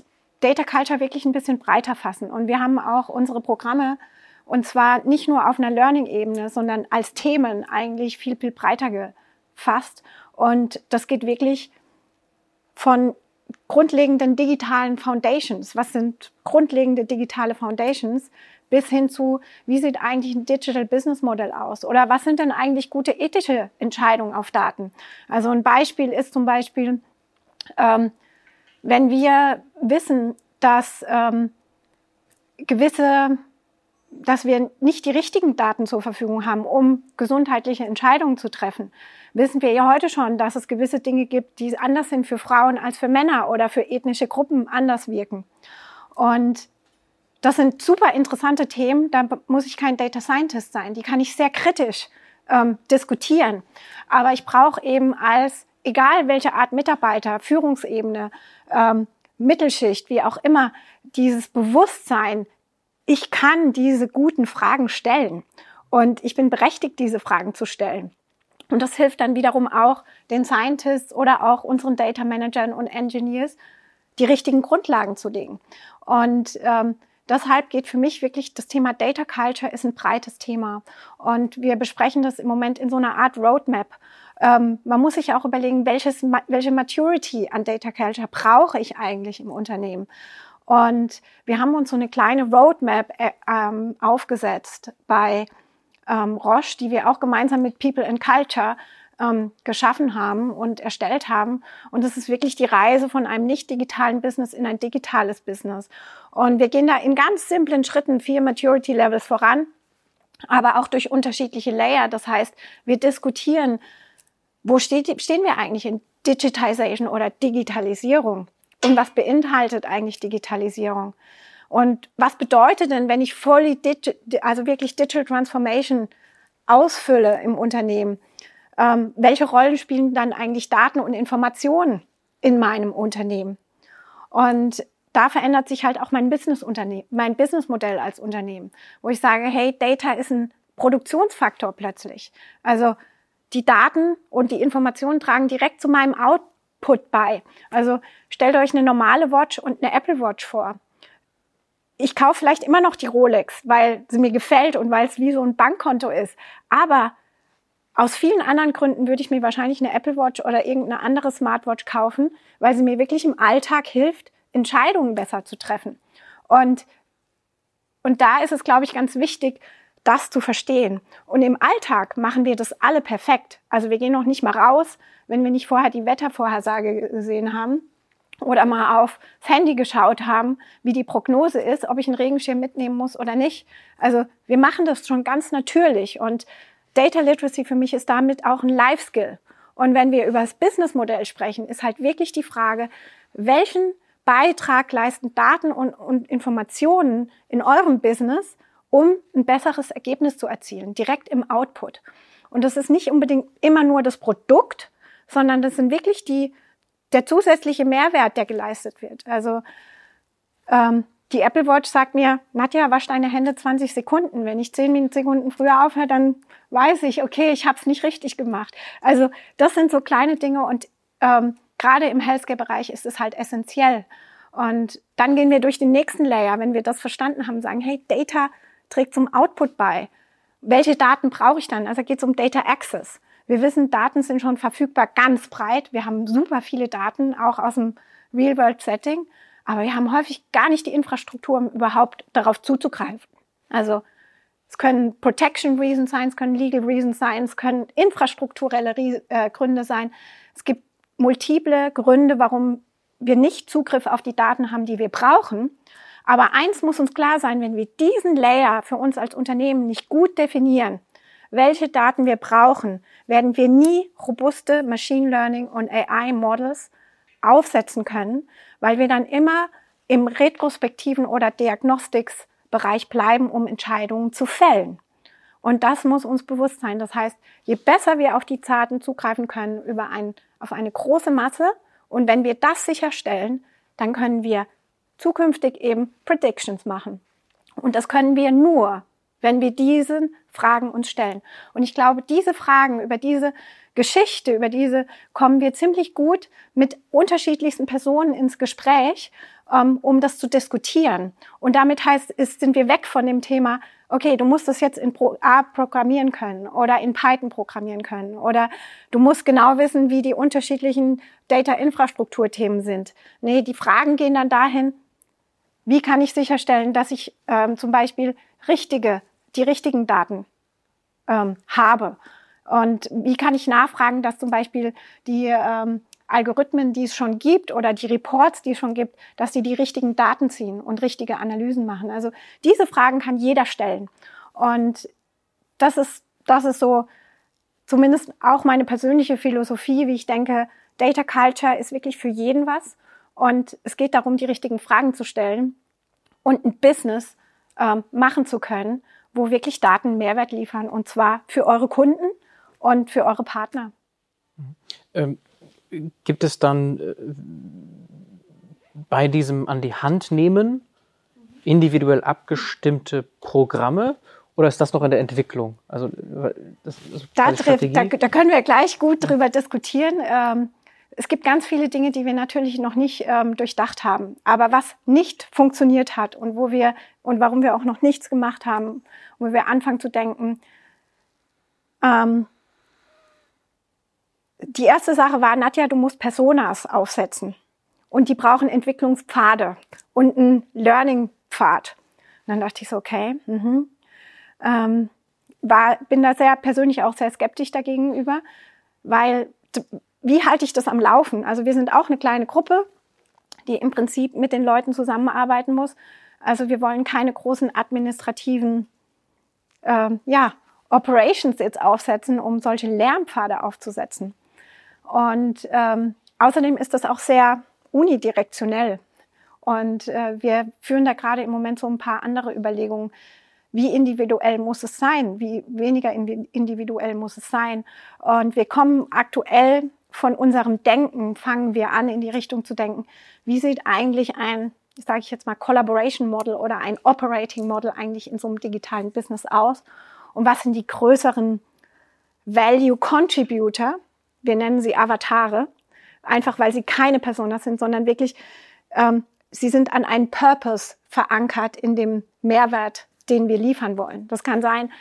[SPEAKER 2] Data Culture wirklich ein bisschen breiter fassen. Und wir haben auch unsere Programme und zwar nicht nur auf einer Learning-Ebene, sondern als Themen eigentlich viel, viel breiter gefasst. Und das geht wirklich von grundlegenden digitalen Foundations. Was sind grundlegende digitale Foundations? Bis hin zu, wie sieht eigentlich ein Digital Business Model aus? Oder was sind denn eigentlich gute ethische Entscheidungen auf Daten? Also ein Beispiel ist zum Beispiel, ähm, wenn wir wissen, dass ähm, gewisse, dass wir nicht die richtigen Daten zur Verfügung haben, um gesundheitliche Entscheidungen zu treffen, wissen wir ja heute schon, dass es gewisse Dinge gibt, die anders sind für Frauen als für Männer oder für ethnische Gruppen anders wirken. Und das sind super interessante Themen, da muss ich kein Data Scientist sein, die kann ich sehr kritisch ähm, diskutieren. Aber ich brauche eben als egal welche Art Mitarbeiter, Führungsebene, ähm, Mittelschicht, wie auch immer, dieses Bewusstsein, ich kann diese guten Fragen stellen und ich bin berechtigt, diese Fragen zu stellen. Und das hilft dann wiederum auch den Scientists oder auch unseren Data Managern und Engineers, die richtigen Grundlagen zu legen. Und ähm, deshalb geht für mich wirklich das Thema Data Culture ist ein breites Thema. Und wir besprechen das im Moment in so einer Art Roadmap. Ähm, man muss sich auch überlegen, welches, welche Maturity an Data Culture brauche ich eigentlich im Unternehmen. Und wir haben uns so eine kleine Roadmap äh, ähm, aufgesetzt bei ähm, Roche, die wir auch gemeinsam mit People and Culture ähm, geschaffen haben und erstellt haben. Und das ist wirklich die Reise von einem nicht digitalen Business in ein digitales Business. Und wir gehen da in ganz simplen Schritten vier Maturity Levels voran, aber auch durch unterschiedliche Layer. Das heißt, wir diskutieren, wo steht, stehen wir eigentlich in Digitization oder Digitalisierung? Und was beinhaltet eigentlich Digitalisierung? Und was bedeutet denn, wenn ich fully, also wirklich Digital Transformation ausfülle im Unternehmen? Ähm, welche Rollen spielen dann eigentlich Daten und Informationen in meinem Unternehmen? Und da verändert sich halt auch mein Business mein Businessmodell als Unternehmen, wo ich sage, hey, Data ist ein Produktionsfaktor plötzlich. Also die Daten und die Informationen tragen direkt zu meinem Output Output bei. Also stellt euch eine normale Watch und eine Apple Watch vor. Ich kaufe vielleicht immer noch die Rolex, weil sie mir gefällt und weil es wie so ein Bankkonto ist. Aber aus vielen anderen Gründen würde ich mir wahrscheinlich eine Apple Watch oder irgendeine andere Smartwatch kaufen, weil sie mir wirklich im Alltag hilft, Entscheidungen besser zu treffen. Und, und da ist es, glaube ich, ganz wichtig, das zu verstehen. Und im Alltag machen wir das alle perfekt. Also wir gehen noch nicht mal raus, wenn wir nicht vorher die Wettervorhersage gesehen haben oder mal aufs Handy geschaut haben, wie die Prognose ist, ob ich einen Regenschirm mitnehmen muss oder nicht. Also wir machen das schon ganz natürlich und Data Literacy für mich ist damit auch ein Life Skill. Und wenn wir über das Businessmodell sprechen, ist halt wirklich die Frage, welchen Beitrag leisten Daten und, und Informationen in eurem Business, um ein besseres Ergebnis zu erzielen, direkt im Output. Und das ist nicht unbedingt immer nur das Produkt, sondern das sind wirklich die, der zusätzliche Mehrwert, der geleistet wird. Also ähm, die Apple Watch sagt mir, Nadja, wasch deine Hände 20 Sekunden. Wenn ich 10 Sekunden früher aufhöre, dann weiß ich, okay, ich habe es nicht richtig gemacht. Also das sind so kleine Dinge und ähm, gerade im Healthcare-Bereich ist es halt essentiell. Und dann gehen wir durch den nächsten Layer, wenn wir das verstanden haben, sagen, hey, Data trägt zum Output bei. Welche Daten brauche ich dann? Also geht es um Data Access. Wir wissen, Daten sind schon verfügbar ganz breit. Wir haben super viele Daten, auch aus dem Real-World-Setting. Aber wir haben häufig gar nicht die Infrastruktur, um überhaupt darauf zuzugreifen. Also es können Protection Reasons sein, es können Legal Reasons sein, es können infrastrukturelle äh, Gründe sein. Es gibt multiple Gründe, warum wir nicht Zugriff auf die Daten haben, die wir brauchen. Aber eins muss uns klar sein, wenn wir diesen Layer für uns als Unternehmen nicht gut definieren, welche Daten wir brauchen, werden wir nie robuste Machine Learning und AI Models aufsetzen können, weil wir dann immer im retrospektiven oder Diagnostics-Bereich bleiben, um Entscheidungen zu fällen. Und das muss uns bewusst sein. Das heißt, je besser wir auf die Daten zugreifen können über ein, auf eine große Masse und wenn wir das sicherstellen, dann können wir zukünftig eben Predictions machen. Und das können wir nur, wenn wir diesen Fragen uns stellen. Und ich glaube, diese Fragen über diese Geschichte, über diese kommen wir ziemlich gut mit unterschiedlichsten Personen ins Gespräch, ähm, um das zu diskutieren. Und damit heißt, ist, sind wir weg von dem Thema, okay, du musst das jetzt in A programmieren können oder in Python programmieren können oder du musst genau wissen, wie die unterschiedlichen Data-Infrastruktur-Themen sind. Nee, die Fragen gehen dann dahin, wie kann ich sicherstellen, dass ich ähm, zum Beispiel richtige, die richtigen Daten ähm, habe? Und wie kann ich nachfragen, dass zum Beispiel die ähm, Algorithmen, die es schon gibt oder die Reports, die es schon gibt, dass sie die richtigen Daten ziehen und richtige Analysen machen. Also diese Fragen kann jeder stellen. Und das ist, das ist so zumindest auch meine persönliche Philosophie, wie ich denke, Data Culture ist wirklich für jeden was. Und es geht darum, die richtigen Fragen zu stellen und ein Business ähm, machen zu können, wo wirklich Daten Mehrwert liefern und zwar für eure Kunden und für eure Partner.
[SPEAKER 1] Ähm, gibt es dann äh, bei diesem an die Hand nehmen individuell abgestimmte Programme oder ist das noch in der Entwicklung? Also
[SPEAKER 2] das, das da, trifft, da, da, können wir gleich gut drüber diskutieren. Ähm, es gibt ganz viele Dinge, die wir natürlich noch nicht ähm, durchdacht haben. Aber was nicht funktioniert hat und wo wir und warum wir auch noch nichts gemacht haben, wo wir anfangen zu denken, ähm, die erste Sache war, Nadja, du musst Personas aufsetzen. Und die brauchen Entwicklungspfade und einen Learning-Pfad. Und dann dachte ich so, okay, mhm. ähm, war, bin da sehr persönlich auch sehr skeptisch dagegenüber, weil wie halte ich das am Laufen? Also wir sind auch eine kleine Gruppe, die im Prinzip mit den Leuten zusammenarbeiten muss. Also wir wollen keine großen administrativen ähm, ja, Operations jetzt aufsetzen, um solche Lernpfade aufzusetzen. Und ähm, außerdem ist das auch sehr unidirektionell. Und äh, wir führen da gerade im Moment so ein paar andere Überlegungen. Wie individuell muss es sein? Wie weniger individuell muss es sein? Und wir kommen aktuell von unserem Denken, fangen wir an, in die Richtung zu denken. Wie sieht eigentlich ein, sage ich jetzt mal, Collaboration Model oder ein Operating Model eigentlich in so einem digitalen Business aus? Und was sind die größeren Value Contributor, wir nennen sie Avatare, einfach weil sie keine Personas sind, sondern wirklich, ähm, sie sind an einen Purpose verankert in dem Mehrwert, den wir liefern wollen. Das kann sein,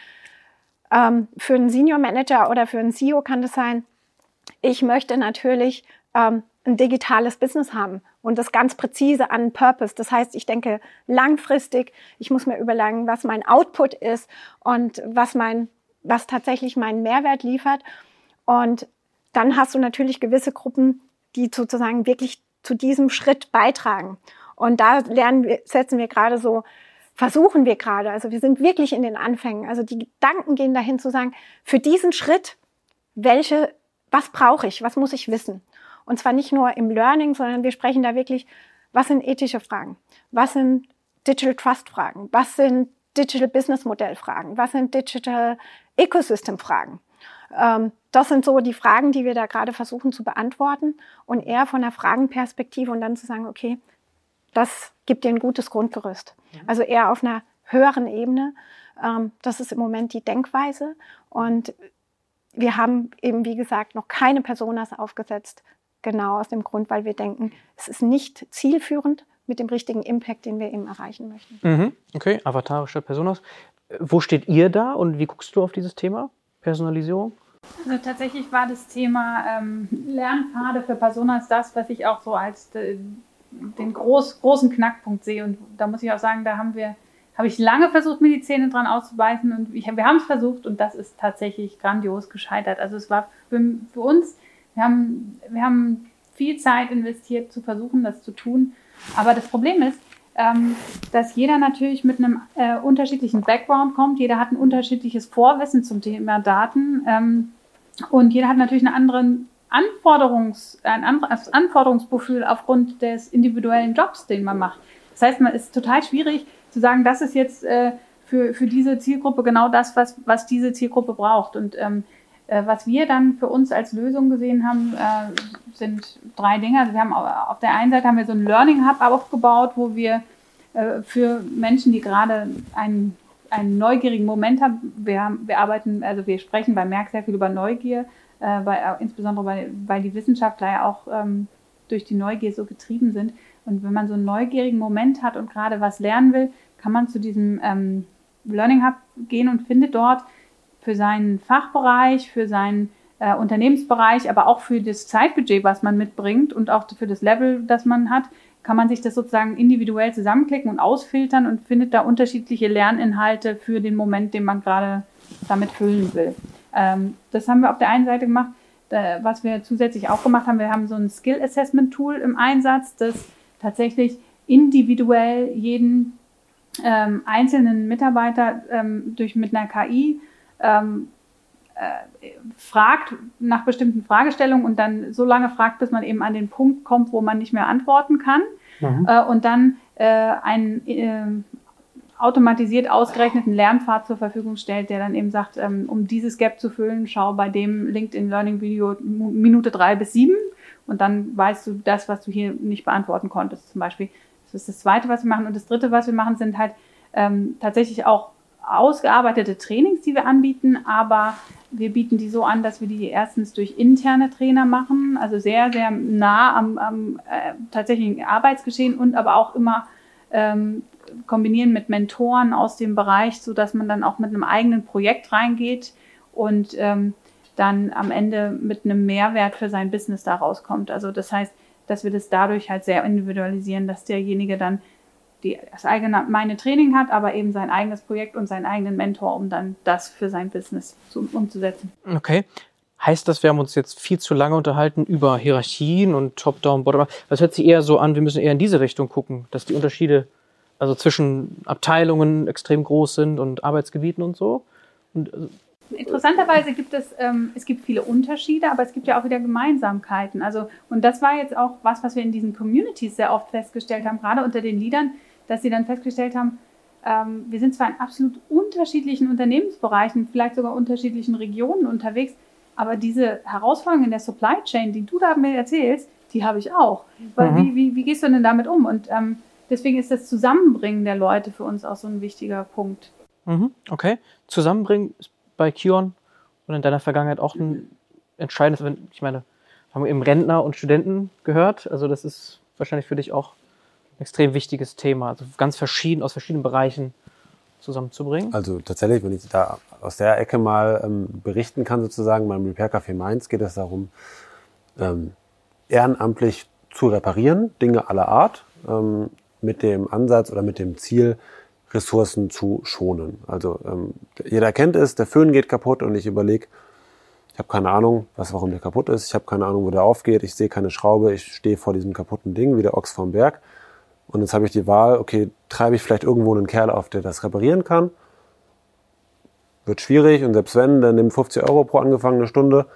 [SPEAKER 2] ähm, für einen Senior Manager oder für einen CEO kann das sein, ich möchte natürlich ähm, ein digitales Business haben und das ganz präzise an Purpose. Das heißt, ich denke langfristig, ich muss mir überlegen, was mein Output ist und was mein, was tatsächlich meinen Mehrwert liefert. Und dann hast du natürlich gewisse Gruppen, die sozusagen wirklich zu diesem Schritt beitragen. Und da lernen wir, setzen wir gerade so, versuchen wir gerade, also wir sind wirklich in den Anfängen. Also die Gedanken gehen dahin zu sagen, für diesen Schritt, welche, was brauche ich, was muss ich wissen? Und zwar nicht nur im Learning, sondern wir sprechen da wirklich, was sind ethische Fragen? Was sind Digital Trust Fragen? Was sind Digital Business Modell Fragen? Was sind Digital Ecosystem Fragen? Ähm, das sind so die Fragen, die wir da gerade versuchen zu beantworten und eher von der Fragenperspektive und dann zu sagen, okay, das gibt dir ein gutes Grundgerüst. Mhm. Also eher auf einer höheren Ebene. Ähm, das ist im Moment die Denkweise und wir haben eben, wie gesagt, noch keine Personas aufgesetzt, genau aus dem Grund, weil wir denken, es ist nicht zielführend mit dem richtigen Impact, den wir eben erreichen möchten.
[SPEAKER 1] Mhm. Okay, avatarische Personas. Wo steht ihr da und wie guckst du auf dieses Thema Personalisierung?
[SPEAKER 3] Also tatsächlich war das Thema ähm, Lernpfade für Personas das, was ich auch so als äh, den groß, großen Knackpunkt sehe. Und da muss ich auch sagen, da haben wir, habe ich lange versucht, mir die Zähne dran auszubeißen und ich, wir haben es versucht und das ist tatsächlich grandios gescheitert. Also es war für, für uns, wir haben, wir haben viel Zeit investiert zu versuchen, das zu tun. Aber das Problem ist, ähm, dass jeder natürlich mit einem äh, unterschiedlichen Background kommt. Jeder hat ein unterschiedliches Vorwissen zum Thema Daten. Ähm, und jeder hat natürlich einen anderen Anforderungs, ein anderes Anforderungsprofil aufgrund des individuellen Jobs, den man macht. Das heißt, man ist total schwierig zu sagen, das ist jetzt äh, für, für diese Zielgruppe genau das, was, was diese Zielgruppe braucht. Und ähm, äh, was wir dann für uns als Lösung gesehen haben, äh, sind drei Dinge. Also wir haben auf der einen Seite haben wir so ein Learning Hub aufgebaut, wo wir äh, für Menschen, die gerade einen, einen neugierigen Moment haben, wir, wir arbeiten, also wir sprechen bei Merck sehr viel über Neugier, äh, bei, insbesondere weil, weil die Wissenschaftler ja auch ähm, durch die Neugier so getrieben sind. Und wenn man so einen neugierigen Moment hat und gerade was lernen will, kann man zu diesem ähm, Learning Hub gehen und findet dort für seinen Fachbereich, für seinen äh, Unternehmensbereich, aber auch für das Zeitbudget, was man mitbringt und auch für das Level, das man hat, kann man sich das sozusagen individuell zusammenklicken und ausfiltern und findet da unterschiedliche Lerninhalte für den Moment, den man gerade damit füllen will. Ähm, das haben wir auf der einen Seite gemacht. Da, was wir zusätzlich auch gemacht haben, wir haben so ein Skill Assessment Tool im Einsatz, das tatsächlich individuell jeden ähm, einzelnen Mitarbeiter ähm, durch mit einer KI ähm, äh, fragt nach bestimmten Fragestellungen und dann so lange fragt, bis man eben an den Punkt kommt, wo man nicht mehr antworten kann. Mhm. Äh, und dann äh, einen äh, automatisiert ausgerechneten Lernpfad zur Verfügung stellt, der dann eben sagt, ähm, um dieses Gap zu füllen, schau bei dem LinkedIn Learning Video Minute drei bis sieben und dann weißt du das, was du hier nicht beantworten konntest, zum Beispiel. Das ist das Zweite, was wir machen. Und das Dritte, was wir machen, sind halt ähm, tatsächlich auch ausgearbeitete Trainings, die wir anbieten, aber wir bieten die so an, dass wir die erstens durch interne Trainer machen, also sehr, sehr nah am, am äh, tatsächlichen Arbeitsgeschehen und aber auch immer ähm, kombinieren mit Mentoren aus dem Bereich, so dass man dann auch mit einem eigenen Projekt reingeht und ähm, dann am Ende mit einem Mehrwert für sein Business da rauskommt. Also das heißt, dass wir das dadurch halt sehr individualisieren, dass derjenige dann die, das eigene meine Training hat, aber eben sein eigenes Projekt und seinen eigenen Mentor, um dann das für sein Business zu, umzusetzen.
[SPEAKER 1] Okay. Heißt das, wir haben uns jetzt viel zu lange unterhalten über Hierarchien und Top-Down, Bottom-up? Das hört sich eher so an, wir müssen eher in diese Richtung gucken, dass die Unterschiede also zwischen Abteilungen extrem groß sind und Arbeitsgebieten und so. Und,
[SPEAKER 3] also Interessanterweise gibt es, ähm, es gibt viele Unterschiede, aber es gibt ja auch wieder Gemeinsamkeiten. Also, und das war jetzt auch was, was wir in diesen Communities sehr oft festgestellt haben, gerade unter den Leadern, dass sie dann festgestellt haben, ähm, wir sind zwar in absolut unterschiedlichen Unternehmensbereichen, vielleicht sogar unterschiedlichen Regionen unterwegs, aber diese Herausforderungen in der Supply Chain, die du da mir erzählst, die habe ich auch. Mhm. Wie, wie, wie, gehst du denn damit um? Und ähm, deswegen ist das Zusammenbringen der Leute für uns auch so ein wichtiger Punkt.
[SPEAKER 1] Mhm. Okay. Zusammenbringen ist bei Kion und in deiner Vergangenheit auch ein entscheidendes, ich meine, haben eben Rentner und Studenten gehört. Also das ist wahrscheinlich für dich auch ein extrem wichtiges Thema. Also ganz verschieden, aus verschiedenen Bereichen zusammenzubringen.
[SPEAKER 4] Also tatsächlich, wenn ich da aus der Ecke mal ähm, berichten kann, sozusagen, beim Repair Café Mainz geht es darum, ähm, ehrenamtlich zu reparieren, Dinge aller Art, ähm, mit dem Ansatz oder mit dem Ziel, Ressourcen zu schonen. Also ähm, jeder kennt es, der Föhn geht kaputt und ich überlege, ich habe keine Ahnung, was, warum der kaputt ist. Ich habe keine Ahnung, wo der aufgeht. Ich sehe keine Schraube. Ich stehe vor diesem kaputten Ding wie der Ochs vom Berg. Und jetzt habe ich die Wahl, okay, treibe ich vielleicht irgendwo einen Kerl auf, der das reparieren kann. Wird schwierig und selbst wenn, dann nimmt 50 Euro pro angefangene Stunde.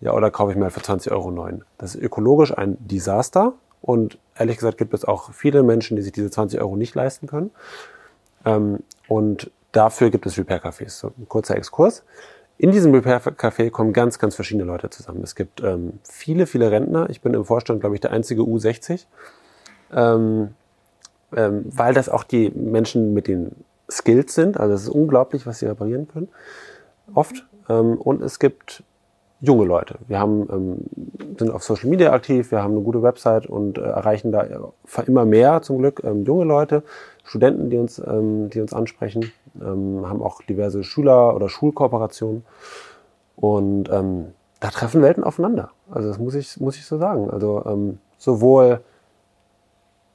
[SPEAKER 4] Ja, oder kaufe ich mir halt für 20 Euro neuen. Das ist ökologisch ein Desaster. Und ehrlich gesagt gibt es auch viele Menschen, die sich diese 20 Euro nicht leisten können. Ähm, und dafür gibt es Repair-Cafés. So, ein kurzer Exkurs. In diesem Repair-Café kommen ganz, ganz verschiedene Leute zusammen. Es gibt ähm, viele, viele Rentner. Ich bin im Vorstand, glaube ich, der einzige U60. Ähm, ähm, weil das auch die Menschen mit den Skills sind. Also es ist unglaublich, was sie reparieren können. Oft. Ähm, und es gibt junge Leute. Wir haben, ähm, sind auf Social Media aktiv, wir haben eine gute Website und äh, erreichen da immer mehr zum Glück ähm, junge Leute, Studenten, die uns, ähm, die uns ansprechen, ähm, haben auch diverse Schüler- oder Schulkooperationen. Und ähm, da treffen Welten aufeinander. Also das muss ich, muss ich so sagen. Also ähm, sowohl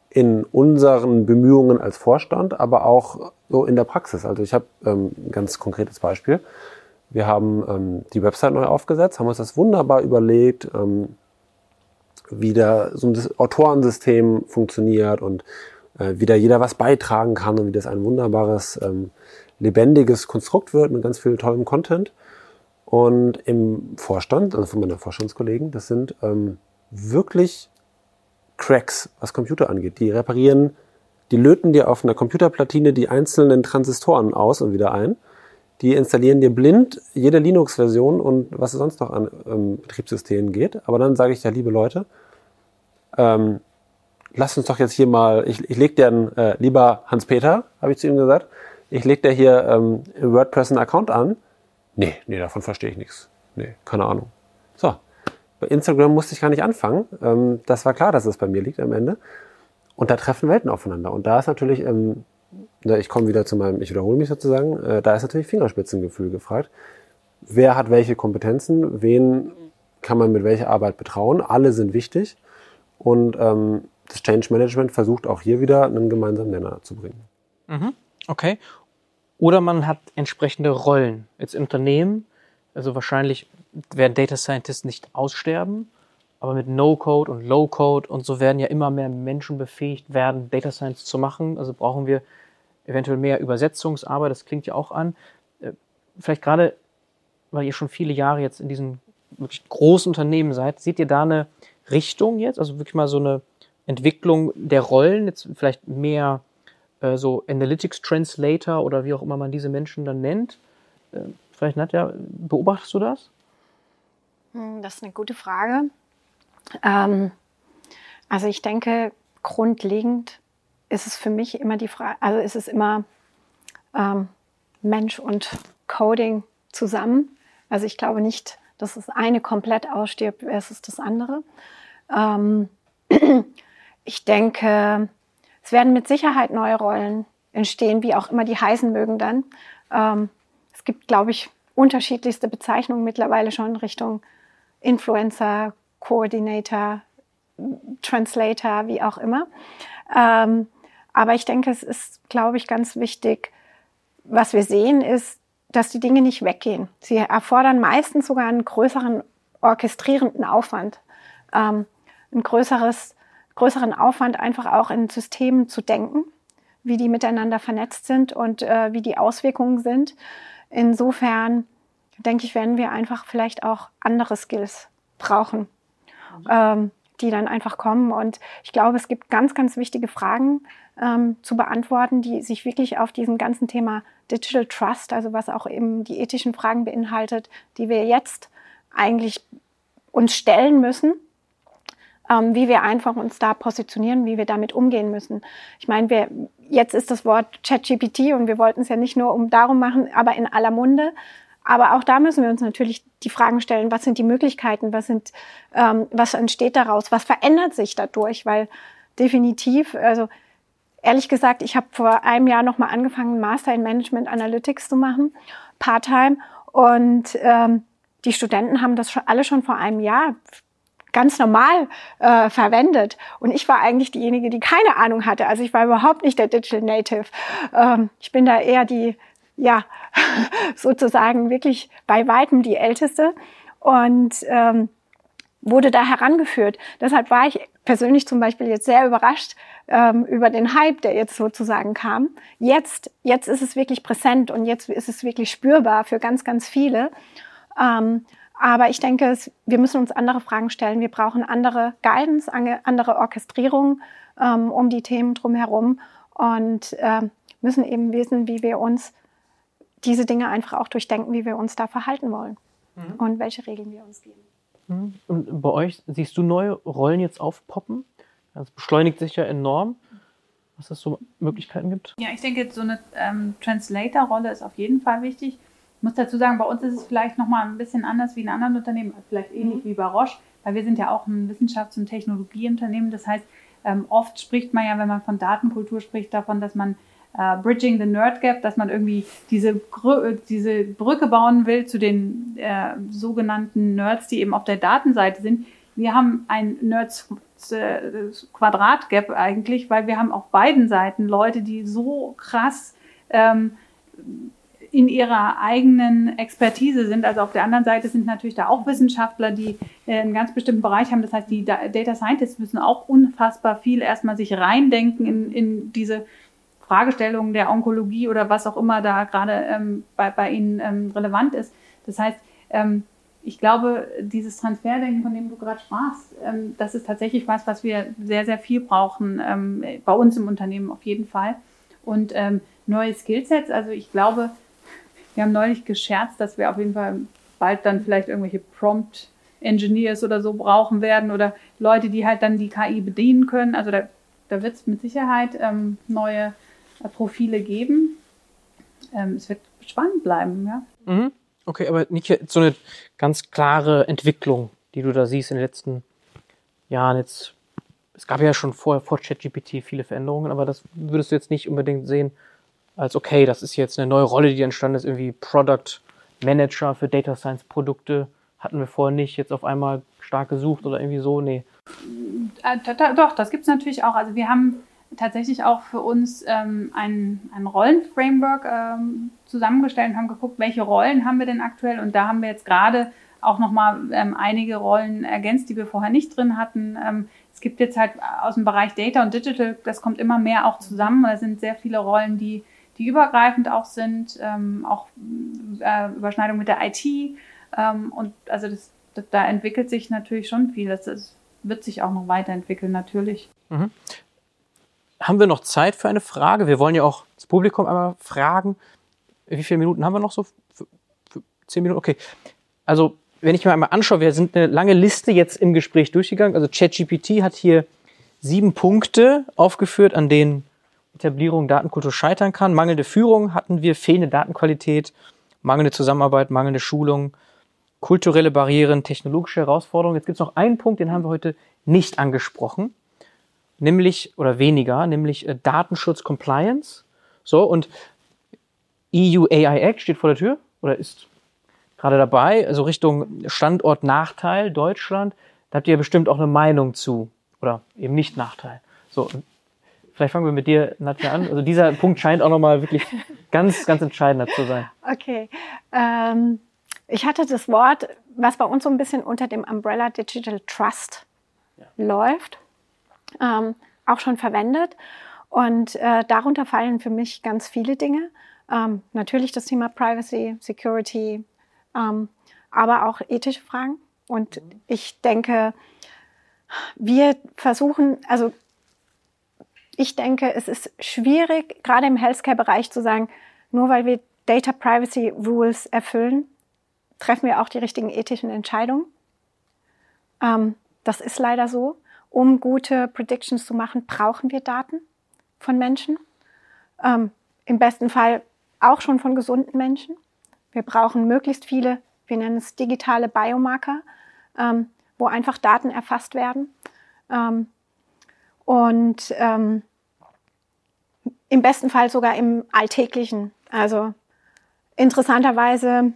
[SPEAKER 4] in unseren Bemühungen als Vorstand, aber auch so in der Praxis. Also ich habe ähm, ein ganz konkretes Beispiel. Wir haben ähm, die Website neu aufgesetzt, haben uns das wunderbar überlegt, ähm, wie da so ein Autorensystem funktioniert und äh, wie da jeder was beitragen kann und wie das ein wunderbares, ähm, lebendiges Konstrukt wird mit ganz viel tollem Content. Und im Vorstand, also von meiner Vorstandskollegen, das sind ähm, wirklich Cracks, was Computer angeht. Die reparieren, die löten dir auf einer Computerplatine die einzelnen Transistoren aus und wieder ein die installieren dir blind jede Linux-Version und was sonst noch an ähm, Betriebssystemen geht. Aber dann sage ich ja, liebe Leute, ähm, lasst uns doch jetzt hier mal, ich, ich leg dir einen, äh, lieber Hans-Peter, habe ich zu ihm gesagt, ich leg dir hier ähm, im WordPress einen Account an. Nee, nee, davon verstehe ich nichts. Nee, keine Ahnung. So, bei Instagram musste ich gar nicht anfangen. Ähm, das war klar, dass es bei mir liegt am Ende. Und da treffen Welten aufeinander. Und da ist natürlich ähm, ich komme wieder zu meinem, ich wiederhole mich sozusagen, äh, da ist natürlich Fingerspitzengefühl gefragt. Wer hat welche Kompetenzen? Wen kann man mit welcher Arbeit betrauen? Alle sind wichtig. Und ähm, das Change Management versucht auch hier wieder einen gemeinsamen Nenner zu bringen.
[SPEAKER 1] Mhm. Okay. Oder man hat entsprechende Rollen. Jetzt im Unternehmen, also wahrscheinlich werden Data Scientists nicht aussterben, aber mit No-Code und Low-Code und so werden ja immer mehr Menschen befähigt werden, Data Science zu machen. Also brauchen wir eventuell mehr Übersetzungsarbeit, das klingt ja auch an. Äh, vielleicht gerade, weil ihr schon viele Jahre jetzt in diesen wirklich großen Unternehmen seid, seht ihr da eine Richtung jetzt? Also wirklich mal so eine Entwicklung der Rollen, jetzt vielleicht mehr äh, so Analytics Translator oder wie auch immer man diese Menschen dann nennt. Äh, vielleicht, Nadja, beobachtest du das?
[SPEAKER 2] Hm, das ist eine gute Frage. Ähm, also ich denke, grundlegend ist es für mich immer die Frage, also ist es immer ähm, Mensch und Coding zusammen. Also ich glaube nicht, dass das eine komplett ausstirbt versus das andere. Ähm, ich denke, es werden mit Sicherheit neue Rollen entstehen, wie auch immer die heißen mögen dann. Ähm, es gibt, glaube ich, unterschiedlichste Bezeichnungen mittlerweile schon Richtung Influencer, Coordinator, Translator, wie auch immer. Ähm, aber ich denke, es ist, glaube ich, ganz wichtig, was wir sehen, ist, dass die Dinge nicht weggehen. Sie erfordern meistens sogar einen größeren orchestrierenden Aufwand, ähm, ein größeres, größeren Aufwand, einfach auch in Systemen zu denken, wie die miteinander vernetzt sind und äh, wie die Auswirkungen sind. Insofern denke ich, werden wir einfach vielleicht auch andere Skills brauchen. Ähm, die dann einfach kommen. Und ich glaube, es gibt ganz, ganz wichtige Fragen ähm, zu beantworten, die sich wirklich auf diesem ganzen Thema Digital Trust, also was auch eben die ethischen Fragen beinhaltet, die wir jetzt eigentlich uns stellen müssen, ähm, wie wir einfach uns da positionieren, wie wir damit umgehen müssen. Ich meine, wir, jetzt ist das Wort ChatGPT und wir wollten es ja nicht nur um darum machen, aber in aller Munde. Aber auch da müssen wir uns natürlich die Fragen stellen, was sind die Möglichkeiten, was, sind, ähm, was entsteht daraus, was verändert sich dadurch, weil definitiv, also ehrlich gesagt, ich habe vor einem Jahr nochmal angefangen, Master in Management Analytics zu machen, Part-Time und ähm, die Studenten haben das schon, alle schon vor einem Jahr ganz normal äh, verwendet. Und ich war eigentlich diejenige, die keine Ahnung hatte. Also ich war überhaupt nicht der Digital Native. Ähm, ich bin da eher die, ja, sozusagen wirklich bei weitem die Älteste und ähm, wurde da herangeführt. Deshalb war ich persönlich zum Beispiel jetzt sehr überrascht ähm, über den Hype, der jetzt sozusagen kam. Jetzt, jetzt ist es wirklich präsent und jetzt ist es wirklich spürbar für ganz, ganz viele. Ähm, aber ich denke, es, wir müssen uns andere Fragen stellen. Wir brauchen andere Guidance, andere Orchestrierung ähm, um die Themen drumherum und äh, müssen eben wissen, wie wir uns diese Dinge einfach auch durchdenken, wie wir uns da verhalten wollen mhm. und welche Regeln wir uns geben.
[SPEAKER 1] Mhm. Und bei euch siehst du neue Rollen jetzt aufpoppen? Das beschleunigt sich ja enorm, was es so Möglichkeiten gibt.
[SPEAKER 3] Ja, ich denke, so eine ähm, Translator-Rolle ist auf jeden Fall wichtig. Ich muss dazu sagen, bei uns ist es vielleicht nochmal ein bisschen anders wie in anderen Unternehmen, vielleicht ähnlich mhm. wie bei Roche, weil wir sind ja auch ein Wissenschafts- und Technologieunternehmen. Das heißt, ähm, oft spricht man ja, wenn man von Datenkultur spricht, davon, dass man äh, Bridging the Nerd Gap, dass man irgendwie diese, diese Brücke bauen will zu den äh, sogenannten Nerds, die eben auf der Datenseite sind. Wir haben ein Nerds äh, Quadrat Gap eigentlich, weil wir haben auf beiden Seiten Leute, die so krass ähm, in ihrer eigenen Expertise sind. Also auf der anderen Seite sind natürlich da auch Wissenschaftler, die äh, einen ganz bestimmten Bereich haben. Das heißt, die Data Scientists müssen auch unfassbar viel erstmal sich reindenken in, in diese Fragestellungen der Onkologie oder was auch immer da gerade ähm, bei, bei Ihnen ähm, relevant ist. Das heißt, ähm, ich glaube, dieses Transferdenken, von dem du gerade sprachst, ähm, das ist tatsächlich was, was wir sehr, sehr viel brauchen, ähm, bei uns im Unternehmen auf jeden Fall. Und ähm, neue Skillsets, also ich glaube, wir haben neulich gescherzt, dass wir auf jeden Fall bald dann vielleicht irgendwelche Prompt Engineers oder so brauchen werden oder Leute, die halt dann die KI bedienen können. Also da, da wird es mit Sicherheit ähm, neue Profile geben. Ähm, es wird spannend bleiben, ja.
[SPEAKER 1] Mhm. Okay, aber nicht so eine ganz klare Entwicklung, die du da siehst in den letzten Jahren jetzt. Es gab ja schon vor, vor ChatGPT viele Veränderungen, aber das würdest du jetzt nicht unbedingt sehen, als okay, das ist jetzt eine neue Rolle, die entstanden ist, irgendwie Product Manager für Data Science Produkte. Hatten wir vorher nicht, jetzt auf einmal stark gesucht oder irgendwie so, nee.
[SPEAKER 3] Äh, doch, das gibt es natürlich auch. Also wir haben tatsächlich auch für uns ähm, ein, ein Rollenframework ähm, zusammengestellt und haben geguckt, welche Rollen haben wir denn aktuell. Und da haben wir jetzt gerade auch nochmal ähm, einige Rollen ergänzt, die wir vorher nicht drin hatten. Ähm, es gibt jetzt halt aus dem Bereich Data und Digital, das kommt immer mehr auch zusammen. Da sind sehr viele Rollen, die die übergreifend auch sind, ähm, auch äh, Überschneidung mit der IT. Ähm, und also das, das, da entwickelt sich natürlich schon viel. Das, das wird sich auch noch weiterentwickeln, natürlich.
[SPEAKER 1] Mhm. Haben wir noch Zeit für eine Frage? Wir wollen ja auch das Publikum einmal fragen. Wie viele Minuten haben wir noch so? Für, für zehn Minuten? Okay. Also, wenn ich mir einmal anschaue, wir sind eine lange Liste jetzt im Gespräch durchgegangen. Also, ChatGPT hat hier sieben Punkte aufgeführt, an denen Etablierung Datenkultur scheitern kann. Mangelnde Führung hatten wir, fehlende Datenqualität, mangelnde Zusammenarbeit, mangelnde Schulung, kulturelle Barrieren, technologische Herausforderungen. Jetzt gibt es noch einen Punkt, den haben wir heute nicht angesprochen, nämlich, oder weniger, nämlich äh, Datenschutz Compliance. So, und EU AI Act steht vor der Tür oder ist gerade dabei, also Richtung Standort Nachteil Deutschland. Da habt ihr bestimmt auch eine Meinung zu oder eben nicht Nachteil. So, Vielleicht fangen wir mit dir, Nadja, an. Also dieser Punkt scheint auch nochmal wirklich ganz, ganz entscheidender zu sein.
[SPEAKER 2] Okay. Ähm, ich hatte das Wort, was bei uns so ein bisschen unter dem Umbrella Digital Trust ja. läuft, ähm, auch schon verwendet. Und äh, darunter fallen für mich ganz viele Dinge. Ähm, natürlich das Thema Privacy, Security, ähm, aber auch ethische Fragen. Und ich denke, wir versuchen, also ich denke, es ist schwierig, gerade im Healthcare-Bereich zu sagen, nur weil wir Data Privacy Rules erfüllen, treffen wir auch die richtigen ethischen Entscheidungen. Ähm, das ist leider so. Um gute Predictions zu machen, brauchen wir Daten von Menschen. Ähm, Im besten Fall auch schon von gesunden Menschen. Wir brauchen möglichst viele, wir nennen es digitale Biomarker, ähm, wo einfach Daten erfasst werden. Ähm, und ähm, im besten Fall sogar im Alltäglichen. Also interessanterweise,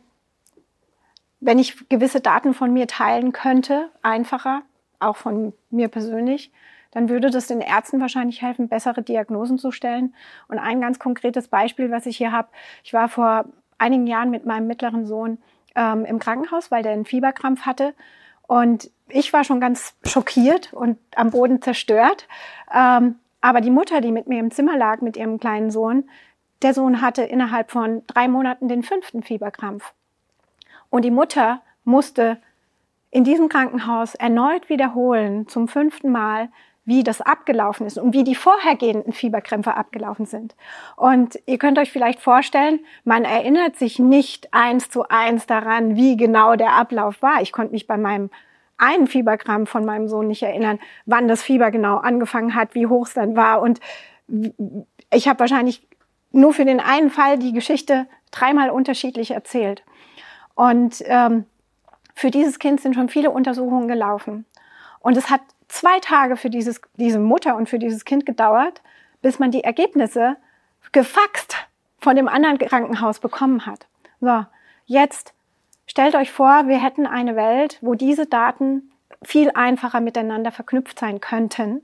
[SPEAKER 2] wenn ich gewisse Daten von mir teilen könnte, einfacher, auch von mir persönlich, dann würde das den Ärzten wahrscheinlich helfen, bessere Diagnosen zu stellen. Und ein ganz konkretes Beispiel, was ich hier habe, ich war vor einigen Jahren mit meinem mittleren Sohn ähm, im Krankenhaus, weil der einen Fieberkrampf hatte. Und ich war schon ganz schockiert und am Boden zerstört. Ähm, aber die Mutter, die mit mir im Zimmer lag, mit ihrem kleinen Sohn, der Sohn hatte innerhalb von drei Monaten den fünften Fieberkrampf. Und die Mutter musste in diesem Krankenhaus erneut wiederholen, zum fünften Mal, wie das abgelaufen ist und wie die vorhergehenden Fieberkrämpfe abgelaufen sind. Und ihr könnt euch vielleicht vorstellen, man erinnert sich nicht eins zu eins daran, wie genau der Ablauf war. Ich konnte mich bei meinem einen Fieberkrampf von meinem Sohn nicht erinnern, wann das Fieber genau angefangen hat, wie hoch es dann war. Und ich habe wahrscheinlich nur für den einen Fall die Geschichte dreimal unterschiedlich erzählt. Und ähm, für dieses Kind sind schon viele Untersuchungen gelaufen. Und es hat zwei Tage für dieses, diese Mutter und für dieses Kind gedauert, bis man die Ergebnisse gefaxt von dem anderen Krankenhaus bekommen hat. So, jetzt stellt euch vor, wir hätten eine Welt, wo diese Daten viel einfacher miteinander verknüpft sein könnten.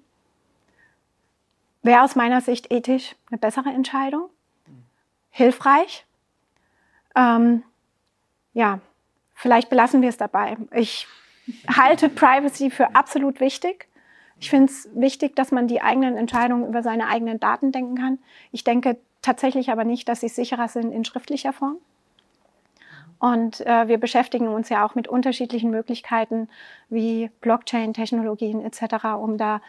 [SPEAKER 2] Wäre aus meiner Sicht ethisch eine bessere Entscheidung? Hilfreich? Ähm, ja, vielleicht belassen wir es dabei. Ich halte Privacy für absolut wichtig. Ich finde es wichtig, dass man die eigenen Entscheidungen über seine eigenen Daten denken kann. Ich denke tatsächlich aber nicht, dass sie sicherer sind in schriftlicher Form. Und äh, wir beschäftigen uns ja auch mit unterschiedlichen Möglichkeiten wie Blockchain-Technologien etc., um da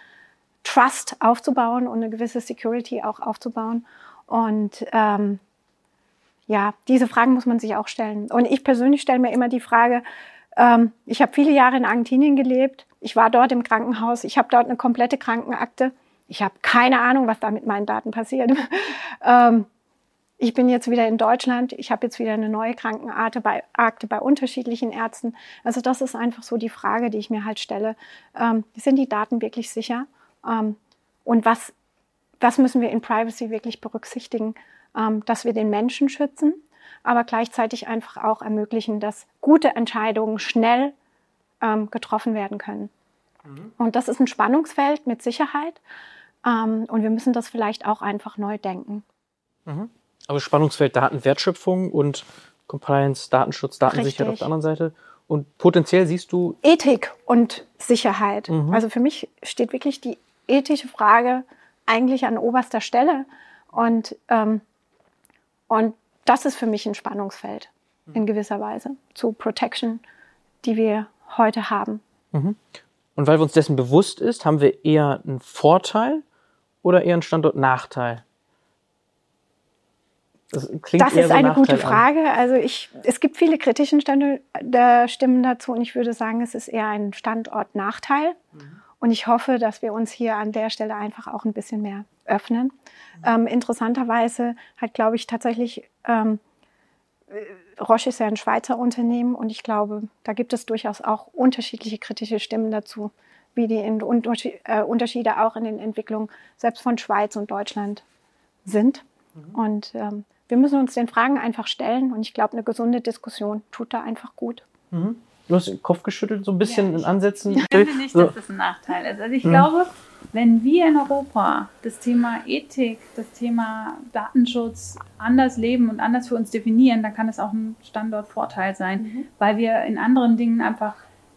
[SPEAKER 2] Trust aufzubauen und eine gewisse Security auch aufzubauen. Und ähm, ja, diese Fragen muss man sich auch stellen. Und ich persönlich stelle mir immer die Frage, ähm, ich habe viele Jahre in Argentinien gelebt. Ich war dort im Krankenhaus. Ich habe dort eine komplette Krankenakte. Ich habe keine Ahnung, was da mit meinen Daten passiert. ähm, ich bin jetzt wieder in Deutschland. Ich habe jetzt wieder eine neue Krankenakte bei, Akte bei unterschiedlichen Ärzten. Also das ist einfach so die Frage, die ich mir halt stelle. Ähm, sind die Daten wirklich sicher? Ähm, und was, was müssen wir in Privacy wirklich berücksichtigen? Ähm, dass wir den Menschen schützen, aber gleichzeitig einfach auch ermöglichen, dass gute Entscheidungen schnell ähm, getroffen werden können. Mhm. Und das ist ein Spannungsfeld mit Sicherheit. Ähm, und wir müssen das vielleicht auch einfach neu denken.
[SPEAKER 1] Mhm. Aber Spannungsfeld Datenwertschöpfung und Compliance, Datenschutz, Datensicherheit auf der anderen Seite. Und potenziell siehst du.
[SPEAKER 2] Ethik und Sicherheit. Mhm. Also für mich steht wirklich die ethische Frage eigentlich an oberster Stelle. Und, ähm, und das ist für mich ein Spannungsfeld in gewisser Weise zu Protection, die wir heute haben.
[SPEAKER 1] Mhm. Und weil wir uns dessen bewusst ist, haben wir eher einen Vorteil oder eher einen Standortnachteil?
[SPEAKER 2] Das, das ist eine gute Frage. An. Also ich, es gibt viele kritische Stimmen dazu und ich würde sagen, es ist eher ein Standortnachteil. Mhm. Und ich hoffe, dass wir uns hier an der Stelle einfach auch ein bisschen mehr öffnen. Ähm, interessanterweise hat, glaube ich, tatsächlich, ähm, Roche ist ja ein Schweizer Unternehmen und ich glaube, da gibt es durchaus auch unterschiedliche kritische Stimmen dazu, wie die äh, Unterschiede auch in den Entwicklungen selbst von Schweiz und Deutschland sind. Mhm. Und ähm, wir müssen uns den Fragen einfach stellen und ich glaube, eine gesunde Diskussion tut da einfach gut.
[SPEAKER 1] Mhm. Du hast den Kopf geschüttelt, so ein bisschen ja, in Ansätzen.
[SPEAKER 3] Ich finde nicht, so. dass das ein Nachteil ist. Also ich mhm. glaube, wenn wir in Europa das Thema Ethik, das Thema Datenschutz anders leben und anders für uns definieren, dann kann es auch ein Standortvorteil sein, mhm. weil wir in anderen Dingen einfach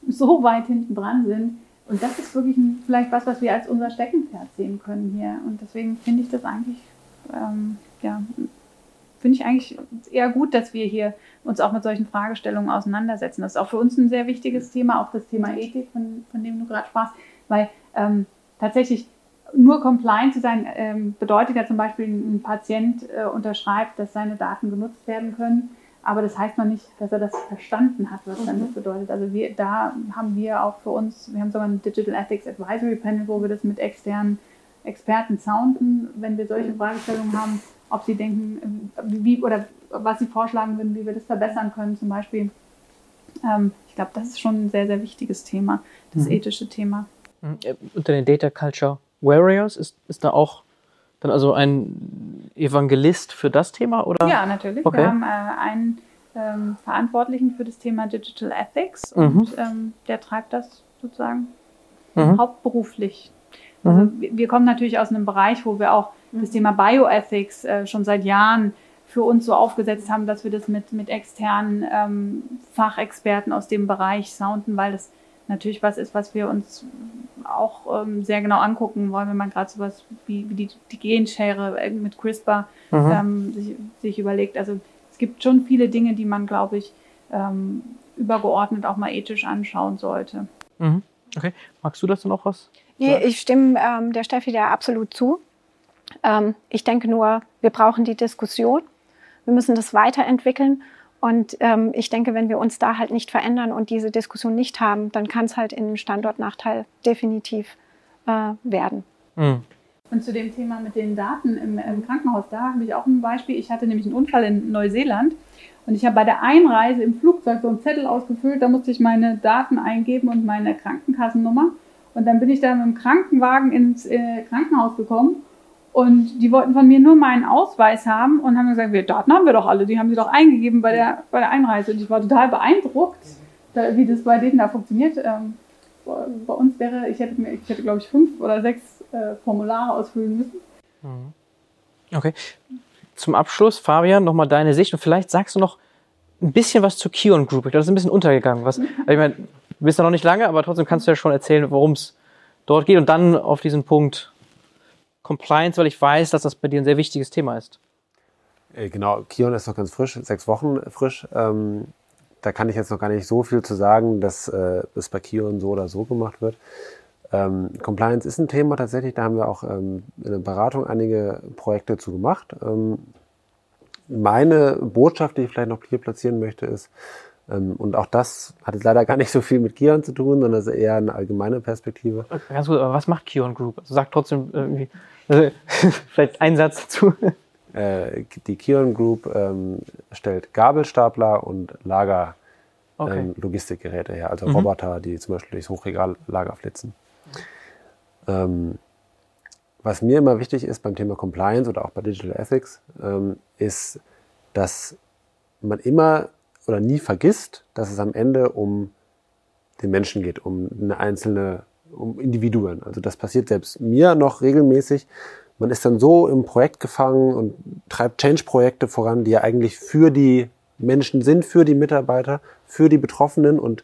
[SPEAKER 3] so weit hinten dran sind. Und das ist wirklich ein, vielleicht was, was wir als unser Steckenpferd sehen können hier. Und deswegen finde ich das eigentlich, ähm, ja, finde ich eigentlich eher gut, dass wir hier uns auch mit solchen Fragestellungen auseinandersetzen. Das ist auch für uns ein sehr wichtiges Thema, auch das Thema Ethik, von, von dem du gerade sprachst, weil ähm, tatsächlich nur compliant zu sein ähm, bedeutet ja zum Beispiel, ein Patient äh, unterschreibt, dass seine Daten genutzt werden können. Aber das heißt noch nicht, dass er das verstanden hat, was dann das mhm. bedeutet. Also wir, da haben wir auch für uns, wir haben sogar ein Digital Ethics Advisory Panel, wo wir das mit externen Experten sounden, wenn wir solche Fragestellungen haben ob sie denken, wie oder was sie vorschlagen würden, wie wir das verbessern können, zum Beispiel. Ähm, ich glaube, das ist schon ein sehr, sehr wichtiges Thema, das mhm. ethische Thema.
[SPEAKER 1] Mhm. Äh, unter den Data Culture Warriors ist, ist da auch dann also ein Evangelist für das Thema, oder?
[SPEAKER 3] Ja, natürlich. Okay. Wir haben äh, einen ähm, Verantwortlichen für das Thema Digital Ethics mhm. und ähm, der treibt das sozusagen mhm. hauptberuflich. Also mhm. wir kommen natürlich aus einem Bereich, wo wir auch das Thema Bioethics äh, schon seit Jahren für uns so aufgesetzt haben, dass wir das mit, mit externen ähm, Fachexperten aus dem Bereich sounden, weil das natürlich was ist, was wir uns auch ähm, sehr genau angucken wollen, wenn man gerade sowas wie, wie die, die Genschere äh, mit CRISPR mhm. ähm, sich, sich, überlegt. Also es gibt schon viele Dinge, die man, glaube ich, ähm, übergeordnet auch mal ethisch anschauen sollte.
[SPEAKER 1] Mhm. Okay. Magst du dazu noch was?
[SPEAKER 2] Nee, ich stimme ähm, der Steffi da absolut zu. Ähm, ich denke nur, wir brauchen die Diskussion. Wir müssen das weiterentwickeln. Und ähm, ich denke, wenn wir uns da halt nicht verändern und diese Diskussion nicht haben, dann kann es halt in einem Standortnachteil definitiv äh, werden. Mhm.
[SPEAKER 3] Und zu dem Thema mit den Daten im, im Krankenhaus, da habe ich auch ein Beispiel. Ich hatte nämlich einen Unfall in Neuseeland und ich habe bei der Einreise im Flugzeug so einen Zettel ausgefüllt, da musste ich meine Daten eingeben und meine Krankenkassennummer. Und dann bin ich da mit dem Krankenwagen ins äh, Krankenhaus gekommen und die wollten von mir nur meinen Ausweis haben und haben gesagt, wir Daten haben wir doch alle, die haben sie doch eingegeben bei der, bei der Einreise. Und ich war total beeindruckt, da, wie das bei denen da funktioniert. Ähm, bei uns wäre, ich hätte, ich hätte glaube ich, fünf oder sechs äh, Formulare ausfüllen müssen.
[SPEAKER 1] Mhm. Okay. Zum Abschluss, Fabian, nochmal deine Sicht und vielleicht sagst du noch ein bisschen was zur Kion Group. Ich glaube, das ist ein bisschen untergegangen. Was, ich meine, du bist ja noch nicht lange, aber trotzdem kannst du ja schon erzählen, worum es dort geht und dann auf diesen Punkt Compliance, weil ich weiß, dass das bei dir ein sehr wichtiges Thema ist.
[SPEAKER 4] Äh, genau, Kion ist noch ganz frisch, sechs Wochen frisch. Ähm, da kann ich jetzt noch gar nicht so viel zu sagen, dass äh, das bei Kion so oder so gemacht wird. Ähm, Compliance ist ein Thema tatsächlich, da haben wir auch ähm, in der Beratung einige Projekte zu gemacht. Ähm, meine Botschaft, die ich vielleicht noch hier platzieren möchte, ist, und auch das hat jetzt leider gar nicht so viel mit Kion zu tun, sondern ist eher eine allgemeine Perspektive.
[SPEAKER 1] Ganz gut, aber was macht Kion Group? Also sag trotzdem irgendwie, also, vielleicht ein Satz dazu.
[SPEAKER 4] Äh, die Kion Group ähm, stellt Gabelstapler und Lager okay. ähm, Logistikgeräte her, also mhm. Roboter, die zum Beispiel durchs Hochregallager flitzen. Ähm, was mir immer wichtig ist beim Thema Compliance oder auch bei Digital Ethics, ähm, ist, dass man immer oder nie vergisst, dass es am Ende um den Menschen geht, um eine einzelne, um Individuen. Also das passiert selbst mir noch regelmäßig. Man ist dann so im Projekt gefangen und treibt Change-Projekte voran, die ja eigentlich für die Menschen sind, für die Mitarbeiter, für die Betroffenen und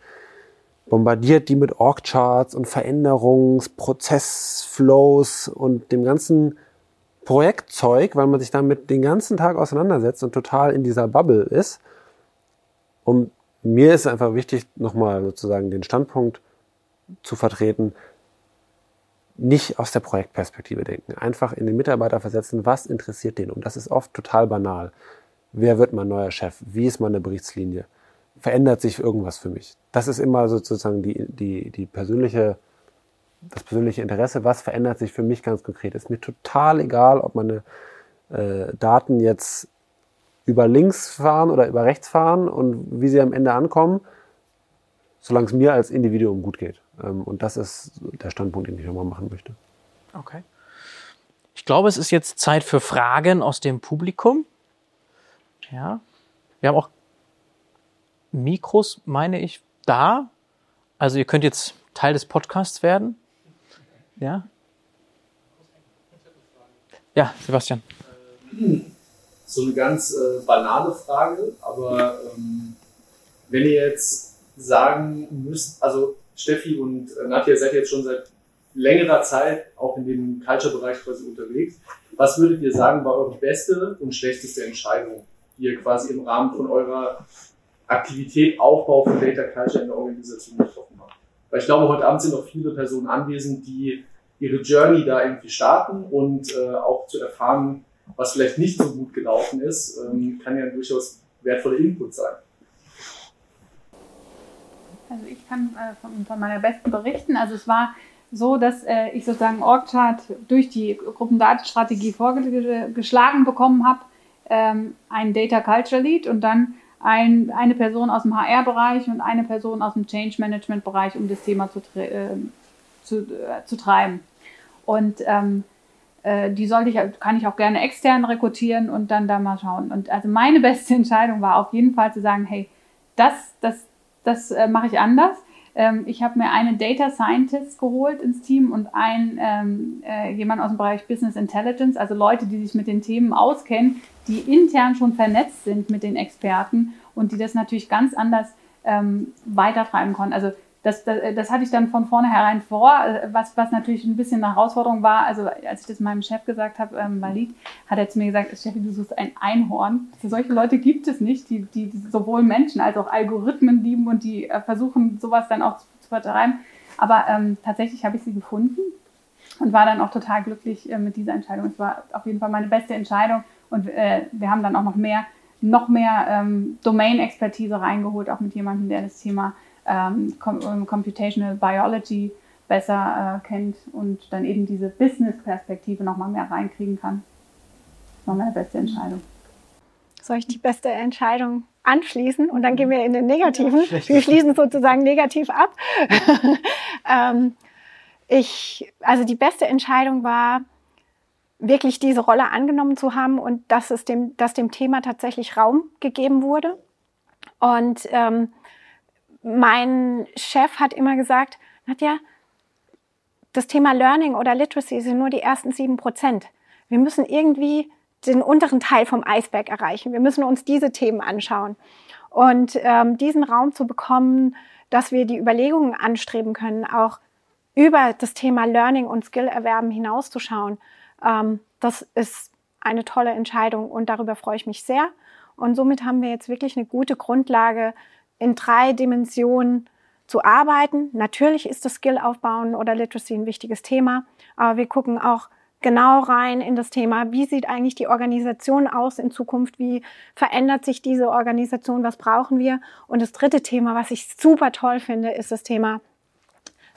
[SPEAKER 4] bombardiert die mit Org-Charts und Veränderungsprozessflows und dem ganzen Projektzeug, weil man sich damit den ganzen Tag auseinandersetzt und total in dieser Bubble ist. Und mir ist einfach wichtig, nochmal sozusagen den Standpunkt zu vertreten, nicht aus der Projektperspektive denken. Einfach in den Mitarbeiter versetzen, was interessiert den? Und das ist oft total banal. Wer wird mein neuer Chef? Wie ist meine Berichtslinie? Verändert sich irgendwas für mich? Das ist immer sozusagen die, die, die persönliche, das persönliche Interesse. Was verändert sich für mich ganz konkret? Ist mir total egal, ob meine äh, Daten jetzt über links fahren oder über rechts fahren und wie sie am Ende ankommen, solange es mir als Individuum gut geht. Ähm, und das ist der Standpunkt, den ich nochmal machen möchte.
[SPEAKER 1] Okay. Ich glaube, es ist jetzt Zeit für Fragen aus dem Publikum. Ja. Wir haben auch Mikros, meine ich, da. Also ihr könnt jetzt Teil des Podcasts werden. Ja. Ja, Sebastian.
[SPEAKER 5] So eine ganz äh, banale Frage, aber ähm, wenn ihr jetzt sagen müsst, also Steffi und äh, Nadja seid jetzt schon seit längerer Zeit auch in dem Culture-Bereich quasi unterwegs. Was würdet ihr sagen, war eure beste und schlechteste Entscheidung, die ihr quasi im Rahmen von eurer Aktivität Aufbau von Data Culture in der Organisation getroffen habt? Weil ich glaube, heute Abend sind noch viele Personen anwesend, die ihre Journey da irgendwie starten und äh, auch zu erfahren, was vielleicht nicht so gut gelaufen ist, ähm, kann ja durchaus wertvoller Input sein.
[SPEAKER 3] Also ich kann äh, von, meiner besten berichten. Also es war so, dass äh, ich sozusagen Org-Chart durch die Gruppendatenstrategie vorgeschlagen bekommen habe, ähm, einen Data Culture Lead und dann ein, eine Person aus dem HR-Bereich und eine Person aus dem Change Management-Bereich, um das Thema zu, äh, zu, äh, zu treiben. Und ähm, äh, die sollte ich, kann ich auch gerne extern rekrutieren und dann da mal schauen. Und also meine beste Entscheidung war auf jeden Fall zu sagen, hey, das, das, das äh, mache ich anders. Ähm, ich habe mir einen Data Scientist geholt ins Team und einen ähm, äh, jemand aus dem Bereich Business Intelligence, also Leute, die sich mit den Themen auskennen, die intern schon vernetzt sind mit den Experten und die das natürlich ganz anders ähm, weitertreiben konnten. Also das, das, das, hatte ich dann von vornherein vor, äh, was, was natürlich ein bisschen eine Herausforderung war. Also als ich das meinem Chef gesagt habe, ähm, Walid, hat er zu mir gesagt, Chef, du suchst ein Einhorn. Für solche Leute gibt es nicht, die, die, die sowohl Menschen als auch Algorithmen lieben und die äh, versuchen, sowas dann auch zu, zu vertreiben. Aber ähm, tatsächlich habe ich sie gefunden und war dann auch total glücklich äh, mit dieser Entscheidung. Es war auf jeden Fall meine beste Entscheidung und äh, wir haben dann auch noch mehr, noch mehr ähm, Domain-Expertise reingeholt, auch mit jemandem, der das Thema ähm, ähm, Computational Biology besser äh, kennt und dann eben diese Business-Perspektive nochmal mehr reinkriegen kann. Das war meine beste Entscheidung.
[SPEAKER 2] Soll ich die beste Entscheidung anschließen und dann gehen wir in den Negativen. Ja, wir schließen sozusagen negativ ab. ähm, ich, also die beste Entscheidung war, wirklich diese Rolle angenommen zu haben und dass es dem, dass dem Thema tatsächlich Raum gegeben wurde. Und ähm, mein Chef hat immer gesagt, Nadja, das Thema Learning oder Literacy sind nur die ersten sieben Prozent. Wir müssen irgendwie den unteren Teil vom Eisberg erreichen. Wir müssen uns diese Themen anschauen. Und ähm, diesen Raum zu bekommen, dass wir die Überlegungen anstreben können, auch über das Thema Learning und Skill-Erwerben hinauszuschauen, ähm, das ist eine tolle Entscheidung und darüber freue ich mich sehr. Und somit haben wir jetzt wirklich eine gute Grundlage, in drei Dimensionen zu arbeiten. Natürlich ist das Skill aufbauen oder Literacy ein wichtiges Thema, aber wir gucken auch genau rein in das Thema, wie sieht eigentlich die Organisation aus in Zukunft, wie verändert sich diese Organisation, was brauchen wir. Und das dritte Thema, was ich super toll finde, ist das Thema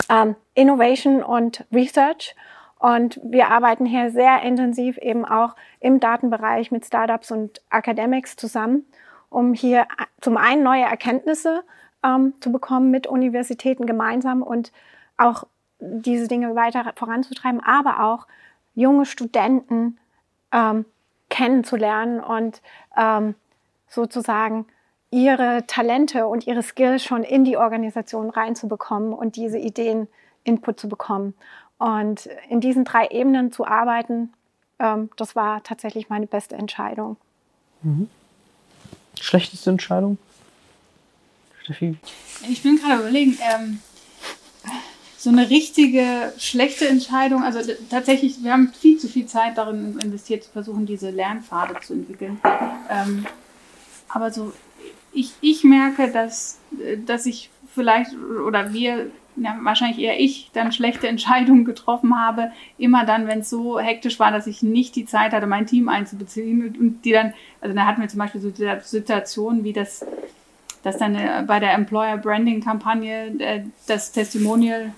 [SPEAKER 2] ähm, Innovation und Research. Und wir arbeiten hier sehr intensiv eben auch im Datenbereich mit Startups und Academics zusammen um hier zum einen neue Erkenntnisse ähm, zu bekommen mit Universitäten gemeinsam und auch diese Dinge weiter voranzutreiben, aber auch junge Studenten ähm, kennenzulernen und ähm, sozusagen ihre Talente und ihre Skills schon in die Organisation reinzubekommen und diese Ideen Input zu bekommen. Und in diesen drei Ebenen zu arbeiten, ähm, das war tatsächlich meine beste Entscheidung.
[SPEAKER 1] Mhm. Schlechteste Entscheidung?
[SPEAKER 3] Steffi? Ich bin gerade überlegen, ähm, so eine richtige schlechte Entscheidung, also tatsächlich, wir haben viel zu viel Zeit darin investiert, zu versuchen, diese Lernpfade zu entwickeln. Ähm, aber so, ich, ich merke, dass, dass ich vielleicht oder wir ja, wahrscheinlich eher ich, dann schlechte Entscheidungen getroffen habe. Immer dann, wenn es so hektisch war, dass ich nicht die Zeit hatte, mein Team einzubeziehen und die dann, also da hatten wir zum Beispiel so Situationen wie das, dass dann äh, bei der Employer Branding Kampagne äh, das Testimonial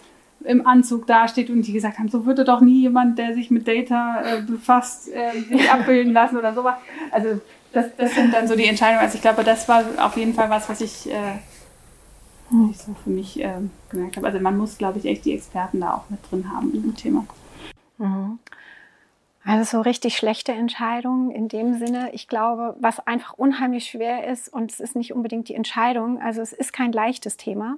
[SPEAKER 3] im Anzug dasteht und die gesagt haben, so würde doch nie jemand, der sich mit Data äh, befasst, sich abbilden lassen oder sowas. Also das, das sind dann so die Entscheidungen. Also ich glaube, das war auf jeden Fall was, was ich hm. ich so für mich äh, gemerkt habe. Also man muss, glaube ich, echt die Experten da auch mit drin haben in dem Thema.
[SPEAKER 2] Mhm. Also so richtig schlechte Entscheidungen in dem Sinne. Ich glaube, was einfach unheimlich schwer ist und es ist nicht unbedingt die Entscheidung. Also es ist kein leichtes Thema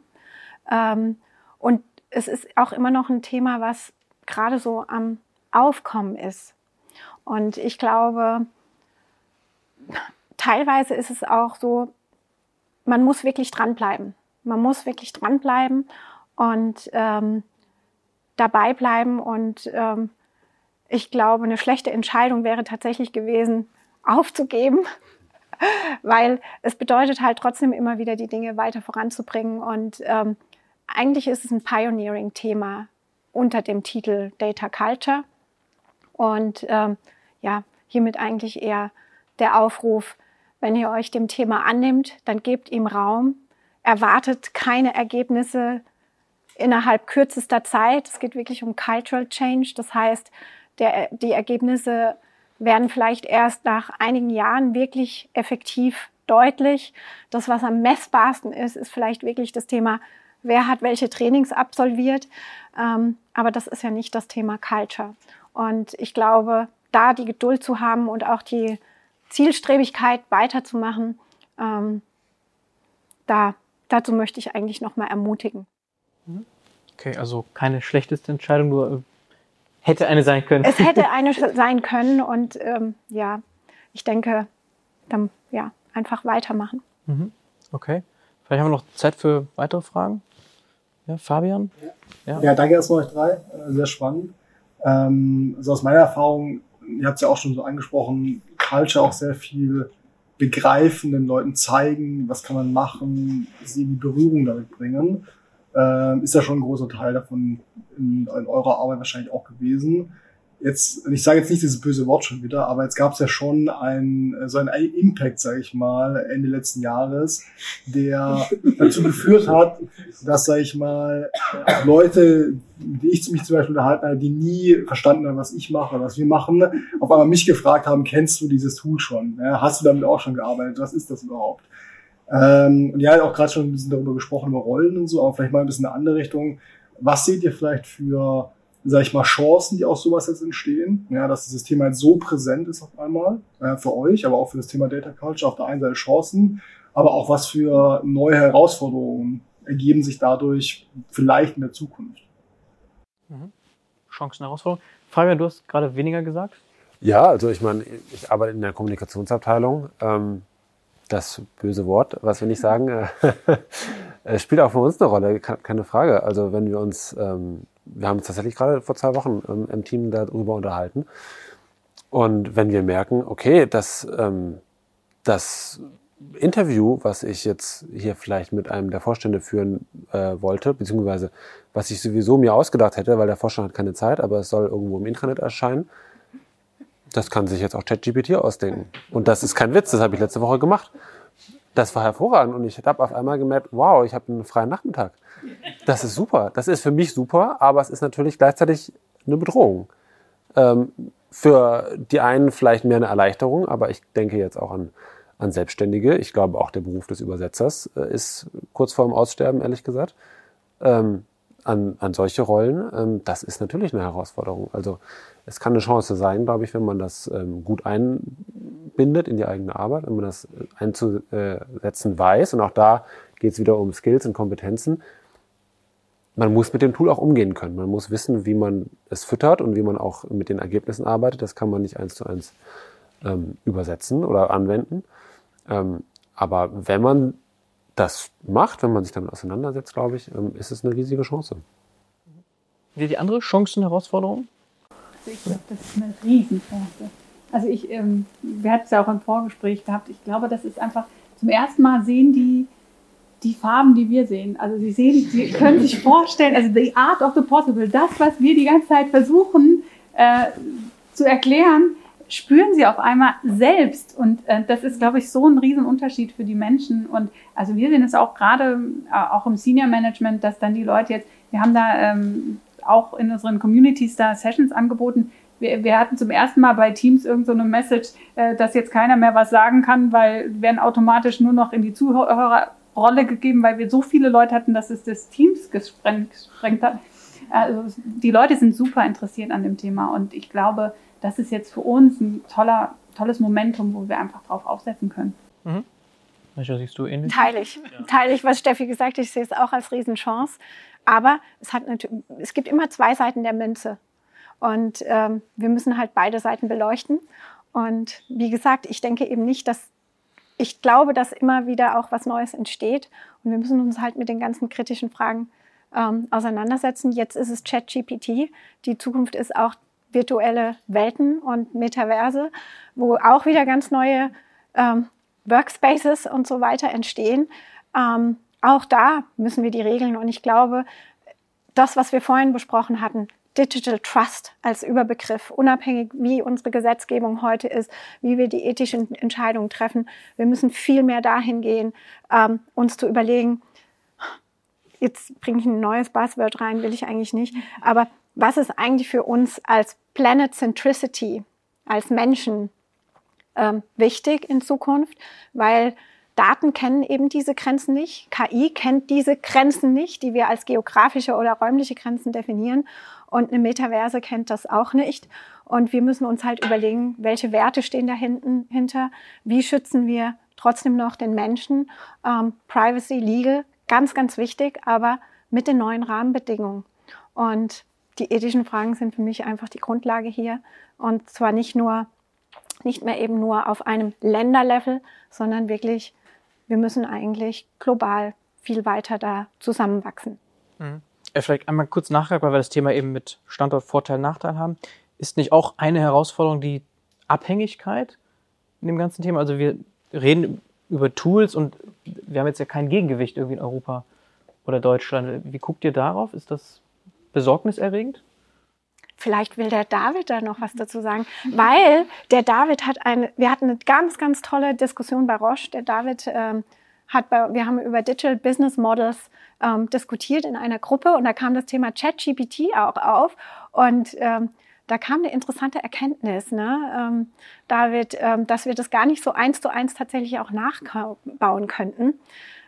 [SPEAKER 2] ähm, und es ist auch immer noch ein Thema, was gerade so am Aufkommen ist. Und ich glaube, teilweise ist es auch so, man muss wirklich dranbleiben. Man muss wirklich dranbleiben und ähm, dabei bleiben. Und ähm, ich glaube, eine schlechte Entscheidung wäre tatsächlich gewesen, aufzugeben, weil es bedeutet halt trotzdem immer wieder die Dinge weiter voranzubringen. Und ähm, eigentlich ist es ein Pioneering-Thema unter dem Titel Data Culture. Und ähm, ja, hiermit eigentlich eher der Aufruf, wenn ihr euch dem Thema annimmt, dann gebt ihm Raum, erwartet keine Ergebnisse innerhalb kürzester Zeit. Es geht wirklich um Cultural Change. Das heißt, der, die Ergebnisse werden vielleicht erst nach einigen Jahren wirklich effektiv deutlich. Das, was am messbarsten ist, ist vielleicht wirklich das Thema, wer hat welche Trainings absolviert. Ähm, aber das ist ja nicht das Thema Culture. Und ich glaube, da die Geduld zu haben und auch die Zielstrebigkeit weiterzumachen, ähm, da, dazu möchte ich eigentlich nochmal ermutigen.
[SPEAKER 1] Okay, also keine schlechteste Entscheidung, nur äh, hätte eine sein können.
[SPEAKER 2] Es hätte eine sein können und ähm, ja, ich denke, dann ja, einfach weitermachen.
[SPEAKER 1] Mhm. Okay. Vielleicht haben wir noch Zeit für weitere Fragen. Ja, Fabian?
[SPEAKER 6] Ja, ja danke erstmal euch drei. Äh, sehr spannend. Ähm, also aus meiner Erfahrung, ihr habt es ja auch schon so angesprochen, Culture auch sehr viel begreifen, den Leuten zeigen, was kann man machen, sie in Berührung damit bringen äh, ist ja schon ein großer Teil davon in, in eurer Arbeit wahrscheinlich auch gewesen. Jetzt, ich sage jetzt nicht dieses böse Wort schon wieder, aber jetzt gab es ja schon ein, so einen Impact, sage ich mal, Ende letzten Jahres, der dazu geführt hat, dass, sage ich mal, Leute, die ich mich zum Beispiel unterhalten habe, die nie verstanden haben, was ich mache, was wir machen, auf einmal mich gefragt haben, kennst du dieses Tool schon? Hast du damit auch schon gearbeitet? Was ist das überhaupt? Ähm, und ihr habt auch gerade schon ein bisschen darüber gesprochen, über Rollen und so, aber vielleicht mal ein bisschen eine andere Richtung. Was seht ihr vielleicht für, sag ich mal, Chancen, die aus sowas jetzt entstehen? Ja, dass dieses Thema jetzt so präsent ist auf einmal, äh, für euch, aber auch für das Thema Data Culture. Auf der einen Seite Chancen, aber auch was für neue Herausforderungen ergeben sich dadurch vielleicht in der Zukunft.
[SPEAKER 1] Mhm. Chancen, Herausforderungen. Fabian, du hast gerade weniger gesagt.
[SPEAKER 4] Ja, also ich meine, ich arbeite in der Kommunikationsabteilung. Ähm, das böse Wort, was wir nicht sagen, äh, spielt auch für uns eine Rolle, keine Frage. Also wenn wir uns, ähm, wir haben uns tatsächlich gerade vor zwei Wochen ähm, im Team darüber unterhalten. Und wenn wir merken, okay, dass ähm, das Interview, was ich jetzt hier vielleicht mit einem der Vorstände führen äh, wollte, beziehungsweise was ich sowieso mir ausgedacht hätte, weil der Vorstand hat keine Zeit, aber es soll irgendwo im Internet erscheinen, das kann sich jetzt auch ChatGPT ausdenken. Und das ist kein Witz, das habe ich letzte Woche gemacht. Das war hervorragend und ich habe auf einmal gemerkt, wow, ich habe einen freien Nachmittag. Das ist super. Das ist für mich super, aber es ist natürlich gleichzeitig eine Bedrohung. Ähm, für die einen vielleicht mehr eine Erleichterung, aber ich denke jetzt auch an, an Selbstständige. Ich glaube auch der Beruf des Übersetzers äh, ist kurz vorm Aussterben, ehrlich gesagt. Ähm, an, an solche Rollen, ähm, das ist natürlich eine Herausforderung. Also es kann eine Chance sein, glaube ich, wenn man das ähm, gut einbindet in die eigene Arbeit, wenn man das einzusetzen weiß. Und auch da geht es wieder um Skills und Kompetenzen. Man muss mit dem Tool auch umgehen können. Man muss wissen, wie man es füttert und wie man auch mit den Ergebnissen arbeitet. Das kann man nicht eins zu eins ähm, übersetzen oder anwenden. Ähm, aber wenn man das macht, wenn man sich damit auseinandersetzt, glaube ich, ähm, ist es eine riesige Chance.
[SPEAKER 1] Wie die andere Chancen, Herausforderungen?
[SPEAKER 3] Also ich glaube, das ist eine Riesenchance. Also ich, ähm, wir hatten es ja auch im Vorgespräch gehabt, ich glaube, das ist einfach, zum ersten Mal sehen die die Farben, die wir sehen. Also sie sehen, sie können sich vorstellen, also the art of the possible, das, was wir die ganze Zeit versuchen äh, zu erklären, spüren sie auf einmal selbst. Und äh, das ist, glaube ich, so ein Riesenunterschied für die Menschen. Und also wir sehen es auch gerade, äh, auch im Senior Management, dass dann die Leute jetzt, wir haben da ähm, auch in unseren Communities da Sessions angeboten. Wir, wir hatten zum ersten Mal bei Teams irgendeine so Message, äh, dass jetzt keiner mehr was sagen kann, weil werden automatisch nur noch in die Zuhörerrolle gegeben, weil wir so viele Leute hatten, dass es das Teams gesprengt, gesprengt hat. Also die Leute sind super interessiert an dem Thema und ich glaube, das ist jetzt für uns ein toller, tolles Momentum, wo wir einfach drauf aufsetzen können. Mhm.
[SPEAKER 1] Welcher siehst du ähnlich?
[SPEAKER 2] Teile ich. Ja. Teile ich, was Steffi gesagt hat. Ich sehe es auch als Riesenchance. Aber es, hat es gibt immer zwei Seiten der Münze. Und ähm, wir müssen halt beide Seiten beleuchten. Und wie gesagt, ich denke eben nicht, dass ich glaube, dass immer wieder auch was Neues entsteht. Und wir müssen uns halt mit den ganzen kritischen Fragen ähm, auseinandersetzen. Jetzt ist es ChatGPT. Die Zukunft ist auch virtuelle Welten und Metaverse, wo auch wieder ganz neue ähm, Workspaces und so weiter entstehen. Ähm, auch da müssen wir die Regeln und ich glaube, das, was wir vorhin besprochen hatten, Digital Trust als Überbegriff, unabhängig wie unsere Gesetzgebung heute ist, wie wir die ethischen Entscheidungen treffen. Wir müssen viel mehr dahin gehen, ähm, uns zu überlegen, jetzt bringe ich ein neues Buzzword rein, will ich eigentlich nicht. Aber was ist eigentlich für uns als Planet Centricity, als Menschen ähm, wichtig in Zukunft? Weil Daten kennen eben diese Grenzen nicht. KI kennt diese Grenzen nicht, die wir als geografische oder räumliche Grenzen definieren. Und eine Metaverse kennt das auch nicht. Und wir müssen uns halt überlegen, welche Werte stehen da hinten hinter? Wie schützen wir trotzdem noch den Menschen? Ähm, Privacy, Legal, ganz, ganz wichtig, aber mit den neuen Rahmenbedingungen. Und die ethischen Fragen sind für mich einfach die Grundlage hier. Und zwar nicht nur, nicht mehr eben nur auf einem Länderlevel, sondern wirklich, wir müssen eigentlich global viel weiter da zusammenwachsen.
[SPEAKER 1] Mhm. Vielleicht einmal kurz nachfragen, weil wir das Thema eben mit Standort Vorteil, Nachteil haben. Ist nicht auch eine Herausforderung die Abhängigkeit in dem ganzen Thema? Also wir reden über Tools und wir haben jetzt ja kein Gegengewicht irgendwie in Europa oder Deutschland. Wie guckt ihr darauf? Ist das besorgniserregend?
[SPEAKER 2] Vielleicht will der David da noch was dazu sagen, weil der David hat eine, wir hatten eine ganz, ganz tolle Diskussion bei Roche. Der David ähm, hat bei, wir haben über Digital Business Models ähm, diskutiert in einer Gruppe und da kam das Thema ChatGPT auch auf und ähm, da kam eine interessante Erkenntnis, ne, ähm, David, ähm, dass wir das gar nicht so eins zu eins tatsächlich auch nachbauen könnten.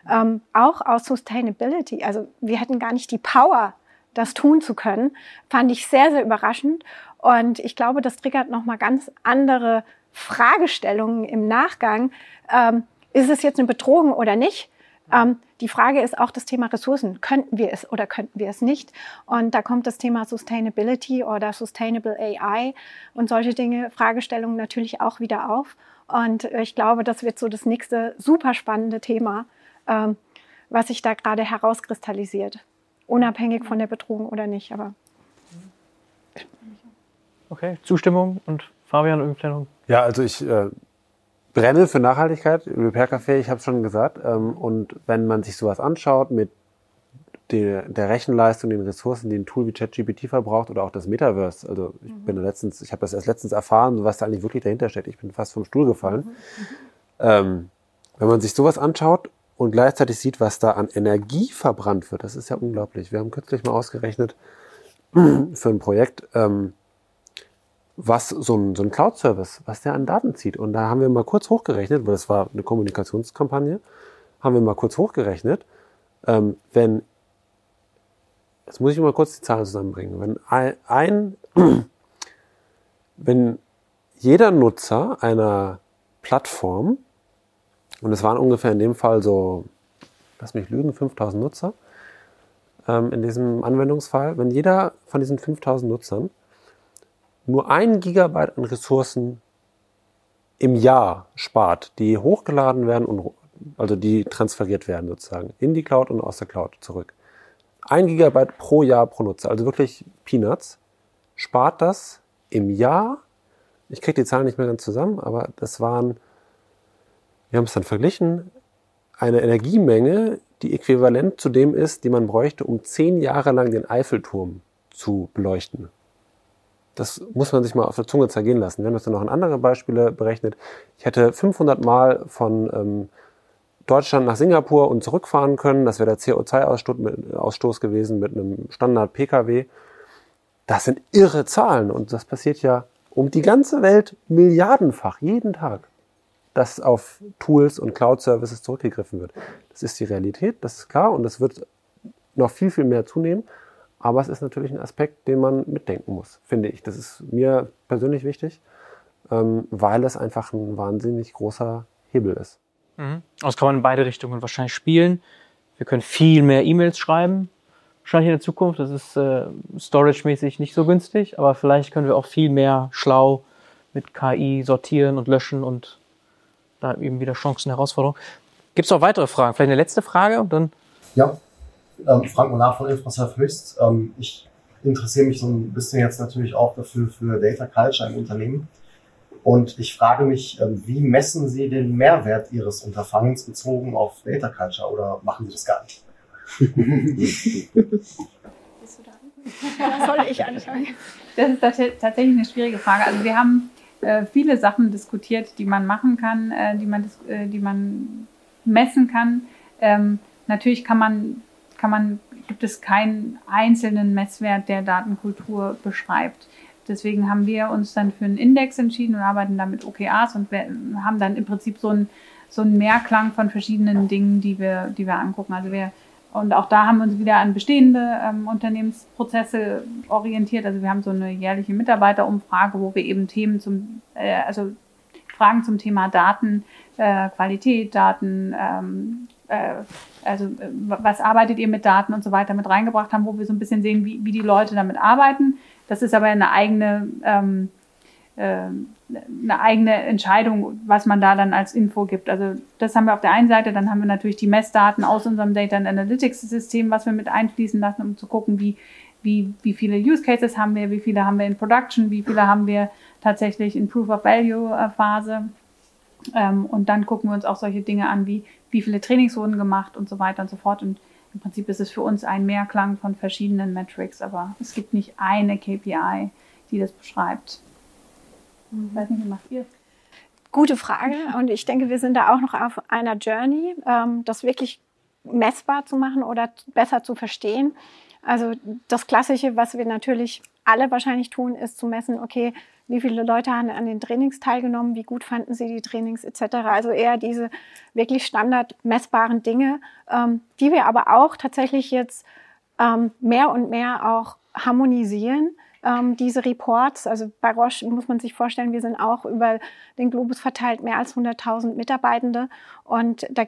[SPEAKER 2] Ähm, auch aus Sustainability. Also wir hätten gar nicht die Power, das tun zu können, fand ich sehr, sehr überraschend. Und ich glaube, das triggert nochmal ganz andere Fragestellungen im Nachgang. Ähm, ist es jetzt eine Bedrohung oder nicht? Ähm, die Frage ist auch das Thema Ressourcen. Könnten wir es oder könnten wir es nicht? Und da kommt das Thema Sustainability oder Sustainable AI und solche Dinge, Fragestellungen natürlich auch wieder auf. Und ich glaube, das wird so das nächste super spannende Thema, ähm, was sich da gerade herauskristallisiert unabhängig von der Bedrohung oder nicht. Aber
[SPEAKER 1] okay, Zustimmung und Fabian Umklärung.
[SPEAKER 4] Ja, also ich äh, brenne für Nachhaltigkeit, Repair Café, ich habe es schon gesagt. Ähm, und wenn man sich sowas anschaut mit der, der Rechenleistung, den Ressourcen, die ein Tool wie ChatGPT verbraucht oder auch das Metaverse. Also ich mhm. bin letztens, ich habe das erst letztens erfahren, was da eigentlich wirklich dahinter steckt. Ich bin fast vom Stuhl gefallen. Mhm. Ähm, wenn man sich sowas anschaut und gleichzeitig sieht, was da an Energie verbrannt wird. Das ist ja unglaublich. Wir haben kürzlich mal ausgerechnet für ein Projekt, ähm, was so ein, so ein Cloud-Service, was der an Daten zieht. Und da haben wir mal kurz hochgerechnet, weil das war eine Kommunikationskampagne, haben wir mal kurz hochgerechnet, ähm, wenn, jetzt muss ich mal kurz die Zahlen zusammenbringen, wenn ein, ein wenn jeder Nutzer einer Plattform und es waren ungefähr in dem Fall so, lass mich lügen, 5000 Nutzer ähm, in diesem Anwendungsfall. Wenn jeder von diesen 5000 Nutzern nur ein Gigabyte an Ressourcen im Jahr spart, die hochgeladen werden und also die transferiert werden sozusagen in die Cloud und aus der Cloud zurück. Ein Gigabyte pro Jahr pro Nutzer, also wirklich Peanuts, spart das im Jahr, ich kriege die Zahlen nicht mehr ganz zusammen, aber das waren wir haben es dann verglichen, eine Energiemenge, die äquivalent zu dem ist, die man bräuchte, um zehn Jahre lang den Eiffelturm zu beleuchten. Das muss man sich mal auf der Zunge zergehen lassen. Wir haben dann noch in andere Beispiele berechnet. Ich hätte 500 Mal von ähm, Deutschland nach Singapur und zurückfahren können. Das wäre der CO2-Ausstoß gewesen mit einem Standard-Pkw. Das sind irre Zahlen und das passiert ja um die ganze Welt milliardenfach jeden Tag dass auf Tools und Cloud-Services zurückgegriffen wird. Das ist die Realität, das ist klar und das wird noch viel, viel mehr zunehmen. Aber es ist natürlich ein Aspekt, den man mitdenken muss, finde ich. Das ist mir persönlich wichtig, ähm, weil es einfach ein wahnsinnig großer Hebel ist.
[SPEAKER 1] Mhm. Das kann man in beide Richtungen wahrscheinlich spielen. Wir können viel mehr E-Mails schreiben, wahrscheinlich in der Zukunft. Das ist äh, storage-mäßig nicht so günstig, aber vielleicht können wir auch viel mehr schlau mit KI sortieren und löschen und da eben wieder Chancen, Herausforderungen. Gibt es noch weitere Fragen? Vielleicht eine letzte Frage und dann.
[SPEAKER 6] Ja, ähm, Frank Monat von Infrasurf Höchst. Ähm, ich interessiere mich so ein bisschen jetzt natürlich auch dafür für Data Culture im Unternehmen. Und ich frage mich, ähm, wie messen Sie den Mehrwert Ihres Unterfangens bezogen auf Data Culture oder machen Sie das gar nicht? Bist
[SPEAKER 3] du da? Soll ich anfangen? Das ist tatsächlich eine schwierige Frage. Also wir haben äh, viele Sachen diskutiert, die man machen kann, äh, die, man, äh, die man messen kann. Ähm, natürlich kann man kann man, gibt es keinen einzelnen Messwert, der Datenkultur beschreibt. Deswegen haben wir uns dann für einen Index entschieden und arbeiten dann mit OKRs und haben dann im Prinzip so einen, so einen Mehrklang von verschiedenen Dingen, die wir, die wir angucken. Also wir, und auch da haben wir uns wieder an bestehende ähm, Unternehmensprozesse orientiert. Also wir haben so eine jährliche Mitarbeiterumfrage, wo wir eben Themen zum, äh, also Fragen zum Thema Daten, äh, Qualität, Daten, ähm, äh, also äh, was arbeitet ihr mit Daten und so weiter mit reingebracht haben, wo wir so ein bisschen sehen, wie, wie die Leute damit arbeiten. Das ist aber eine eigene, ähm, äh, eine eigene Entscheidung, was man da dann als Info gibt. Also das haben wir auf der einen Seite, dann haben wir natürlich die Messdaten aus unserem Data Analytics System, was wir mit einfließen lassen, um zu gucken, wie, wie, wie viele Use Cases haben wir, wie viele haben wir in Production, wie viele haben wir tatsächlich in Proof of Value äh, Phase. Ähm, und dann gucken wir uns auch solche Dinge an, wie wie viele Trainings wurden gemacht und so weiter und so fort. Und im Prinzip ist es für uns ein Mehrklang von verschiedenen Metrics, aber es gibt nicht eine KPI, die das beschreibt.
[SPEAKER 2] Ich weiß nicht, wie macht ihr? Gute Frage. Und ich denke, wir sind da auch noch auf einer Journey, ähm, das wirklich messbar zu machen oder besser zu verstehen. Also das Klassische, was wir natürlich alle wahrscheinlich tun, ist zu messen, okay, wie viele Leute haben an den Trainings teilgenommen, wie gut fanden sie die Trainings etc. Also eher diese wirklich standard messbaren Dinge, ähm, die wir aber auch tatsächlich jetzt ähm, mehr und mehr auch harmonisieren. Ähm, diese Reports, also bei Roche muss man sich vorstellen, wir sind auch über den Globus verteilt mehr als 100.000 Mitarbeitende und da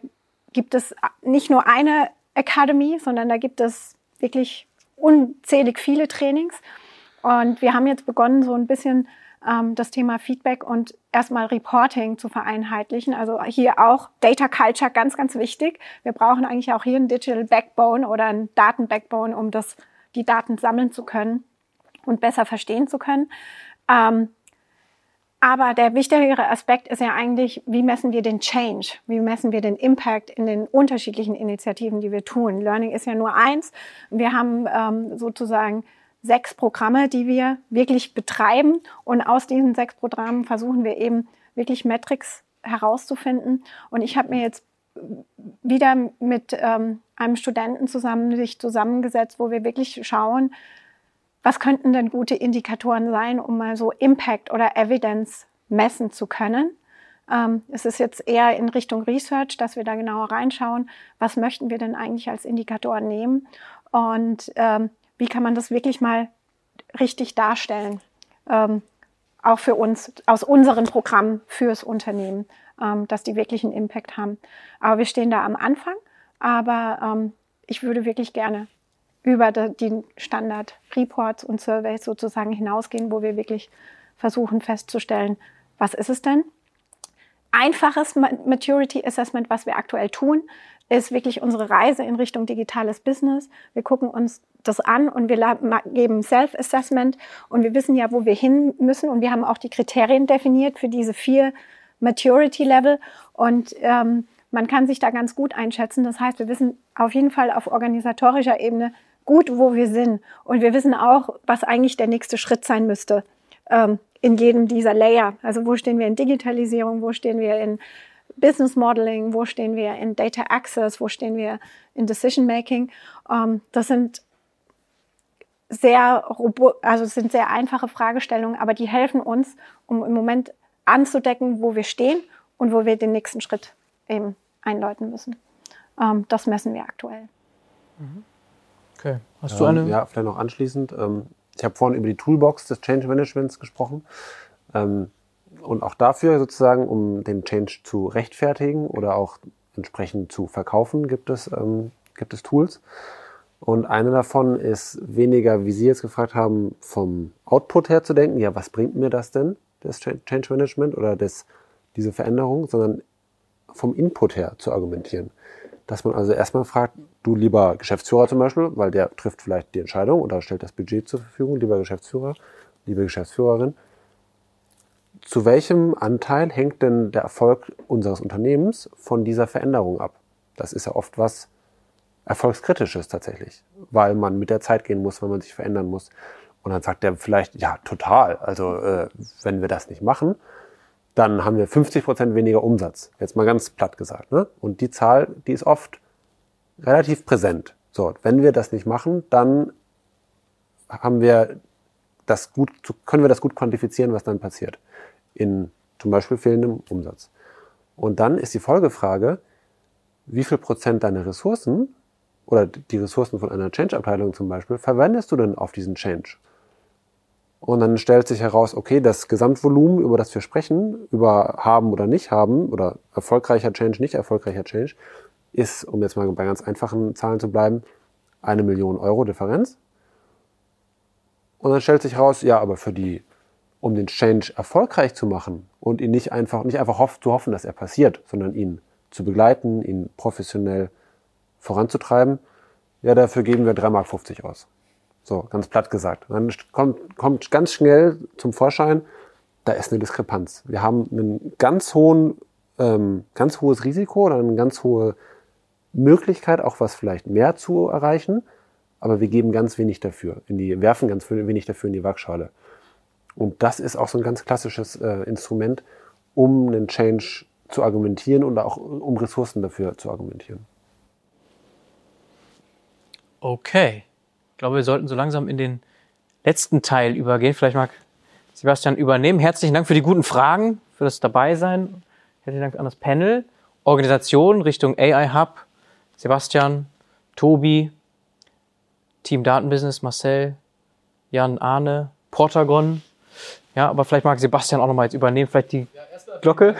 [SPEAKER 2] gibt es nicht nur eine Academy, sondern da gibt es wirklich unzählig viele Trainings. Und wir haben jetzt begonnen, so ein bisschen ähm, das Thema Feedback und erstmal Reporting zu vereinheitlichen. Also hier auch Data Culture ganz, ganz wichtig. Wir brauchen eigentlich auch hier ein Digital Backbone oder ein Daten Backbone, um das, die Daten sammeln zu können und besser verstehen zu können. Ähm, aber der wichtigere Aspekt ist ja eigentlich, wie messen wir den Change? Wie messen wir den Impact in den unterschiedlichen Initiativen, die wir tun? Learning ist ja nur eins. Wir haben ähm, sozusagen sechs Programme, die wir wirklich betreiben. Und aus diesen sechs Programmen versuchen wir eben wirklich Metrics herauszufinden. Und ich habe mir jetzt wieder mit ähm, einem Studenten zusammen sich zusammengesetzt, wo wir wirklich schauen, was könnten denn gute Indikatoren sein, um mal so Impact oder Evidence messen zu können. Ähm, es ist jetzt eher in Richtung Research, dass wir da genauer reinschauen, was möchten wir denn eigentlich als Indikatoren nehmen und ähm, wie kann man das wirklich mal richtig darstellen. Ähm, auch für uns, aus unseren Programmen fürs Unternehmen, ähm, dass die wirklich einen Impact haben. Aber wir stehen da am Anfang, aber ähm, ich würde wirklich gerne über die Standard-Reports und Surveys sozusagen hinausgehen, wo wir wirklich versuchen festzustellen, was ist es denn? Einfaches Maturity Assessment, was wir aktuell tun, ist wirklich unsere Reise in Richtung digitales Business. Wir gucken uns das an und wir geben Self-Assessment und wir wissen ja, wo wir hin müssen und wir haben auch die Kriterien definiert für diese vier Maturity Level und ähm, man kann sich da ganz gut einschätzen. Das heißt, wir wissen auf jeden Fall auf organisatorischer Ebene gut, wo wir sind und wir wissen auch, was eigentlich der nächste Schritt sein müsste ähm, in jedem dieser Layer. Also wo stehen wir in Digitalisierung, wo stehen wir in Business Modeling, wo stehen wir in Data Access, wo stehen wir in Decision Making. Ähm, das sind sehr also sind sehr einfache Fragestellungen, aber die helfen uns, um im Moment anzudecken, wo wir stehen und wo wir den nächsten Schritt eben einläuten müssen. Ähm, das messen wir aktuell.
[SPEAKER 4] Mhm. Okay. Hast du eine? Ja, vielleicht noch anschließend. Ähm, ich habe vorhin über die Toolbox des Change Managements gesprochen. Ähm, und auch dafür sozusagen, um den Change zu rechtfertigen oder auch entsprechend zu verkaufen, gibt es, ähm, gibt es Tools. Und eine davon ist weniger, wie Sie jetzt gefragt haben, vom Output her zu denken, ja, was bringt mir das denn, das Change Management oder das, diese Veränderung, sondern vom Input her zu argumentieren. Dass man also erstmal fragt, du lieber Geschäftsführer zum Beispiel, weil der trifft vielleicht die Entscheidung oder stellt das Budget zur Verfügung, lieber Geschäftsführer, liebe Geschäftsführerin, zu welchem Anteil hängt denn der Erfolg unseres Unternehmens von dieser Veränderung ab? Das ist ja oft was Erfolgskritisches tatsächlich, weil man mit der Zeit gehen muss, weil man sich verändern muss. Und dann sagt er vielleicht, ja, total. Also äh, wenn wir das nicht machen, dann haben wir 50 Prozent weniger Umsatz. Jetzt mal ganz platt gesagt. Ne? Und die Zahl, die ist oft relativ präsent. So, wenn wir das nicht machen, dann haben wir das gut, können wir das gut quantifizieren, was dann passiert. In zum Beispiel fehlendem Umsatz. Und dann ist die Folgefrage, wie viel Prozent deiner Ressourcen oder die Ressourcen von einer Change-Abteilung zum Beispiel verwendest du denn auf diesen Change? Und dann stellt sich heraus, okay, das Gesamtvolumen, über das wir sprechen, über haben oder nicht haben, oder erfolgreicher Change, nicht erfolgreicher Change, ist, um jetzt mal bei ganz einfachen Zahlen zu bleiben, eine Million Euro Differenz. Und dann stellt sich heraus, ja, aber für die, um den Change erfolgreich zu machen und ihn nicht einfach, nicht einfach hoff, zu hoffen, dass er passiert, sondern ihn zu begleiten, ihn professionell voranzutreiben, ja, dafür geben wir 3,50 Mark aus. So, ganz platt gesagt. Dann kommt, kommt ganz schnell zum Vorschein, da ist eine Diskrepanz. Wir haben einen ganz hohen, ähm, ganz hohes Risiko oder eine ganz hohe Möglichkeit, auch was vielleicht mehr zu erreichen, aber wir geben ganz wenig dafür, in die, werfen ganz wenig dafür in die Waagschale. Und das ist auch so ein ganz klassisches äh, Instrument, um einen Change zu argumentieren und auch um Ressourcen dafür zu argumentieren.
[SPEAKER 1] Okay. Ich glaube, wir sollten so langsam in den letzten Teil übergehen. Vielleicht mag Sebastian übernehmen. Herzlichen Dank für die guten Fragen, für das Dabeisein. Herzlichen Dank an das Panel. Organisation Richtung AI Hub. Sebastian, Tobi, Team Datenbusiness, Marcel, Jan, Arne, Portagon. Ja, aber vielleicht mag Sebastian auch nochmal jetzt übernehmen, vielleicht die ja, Glocke.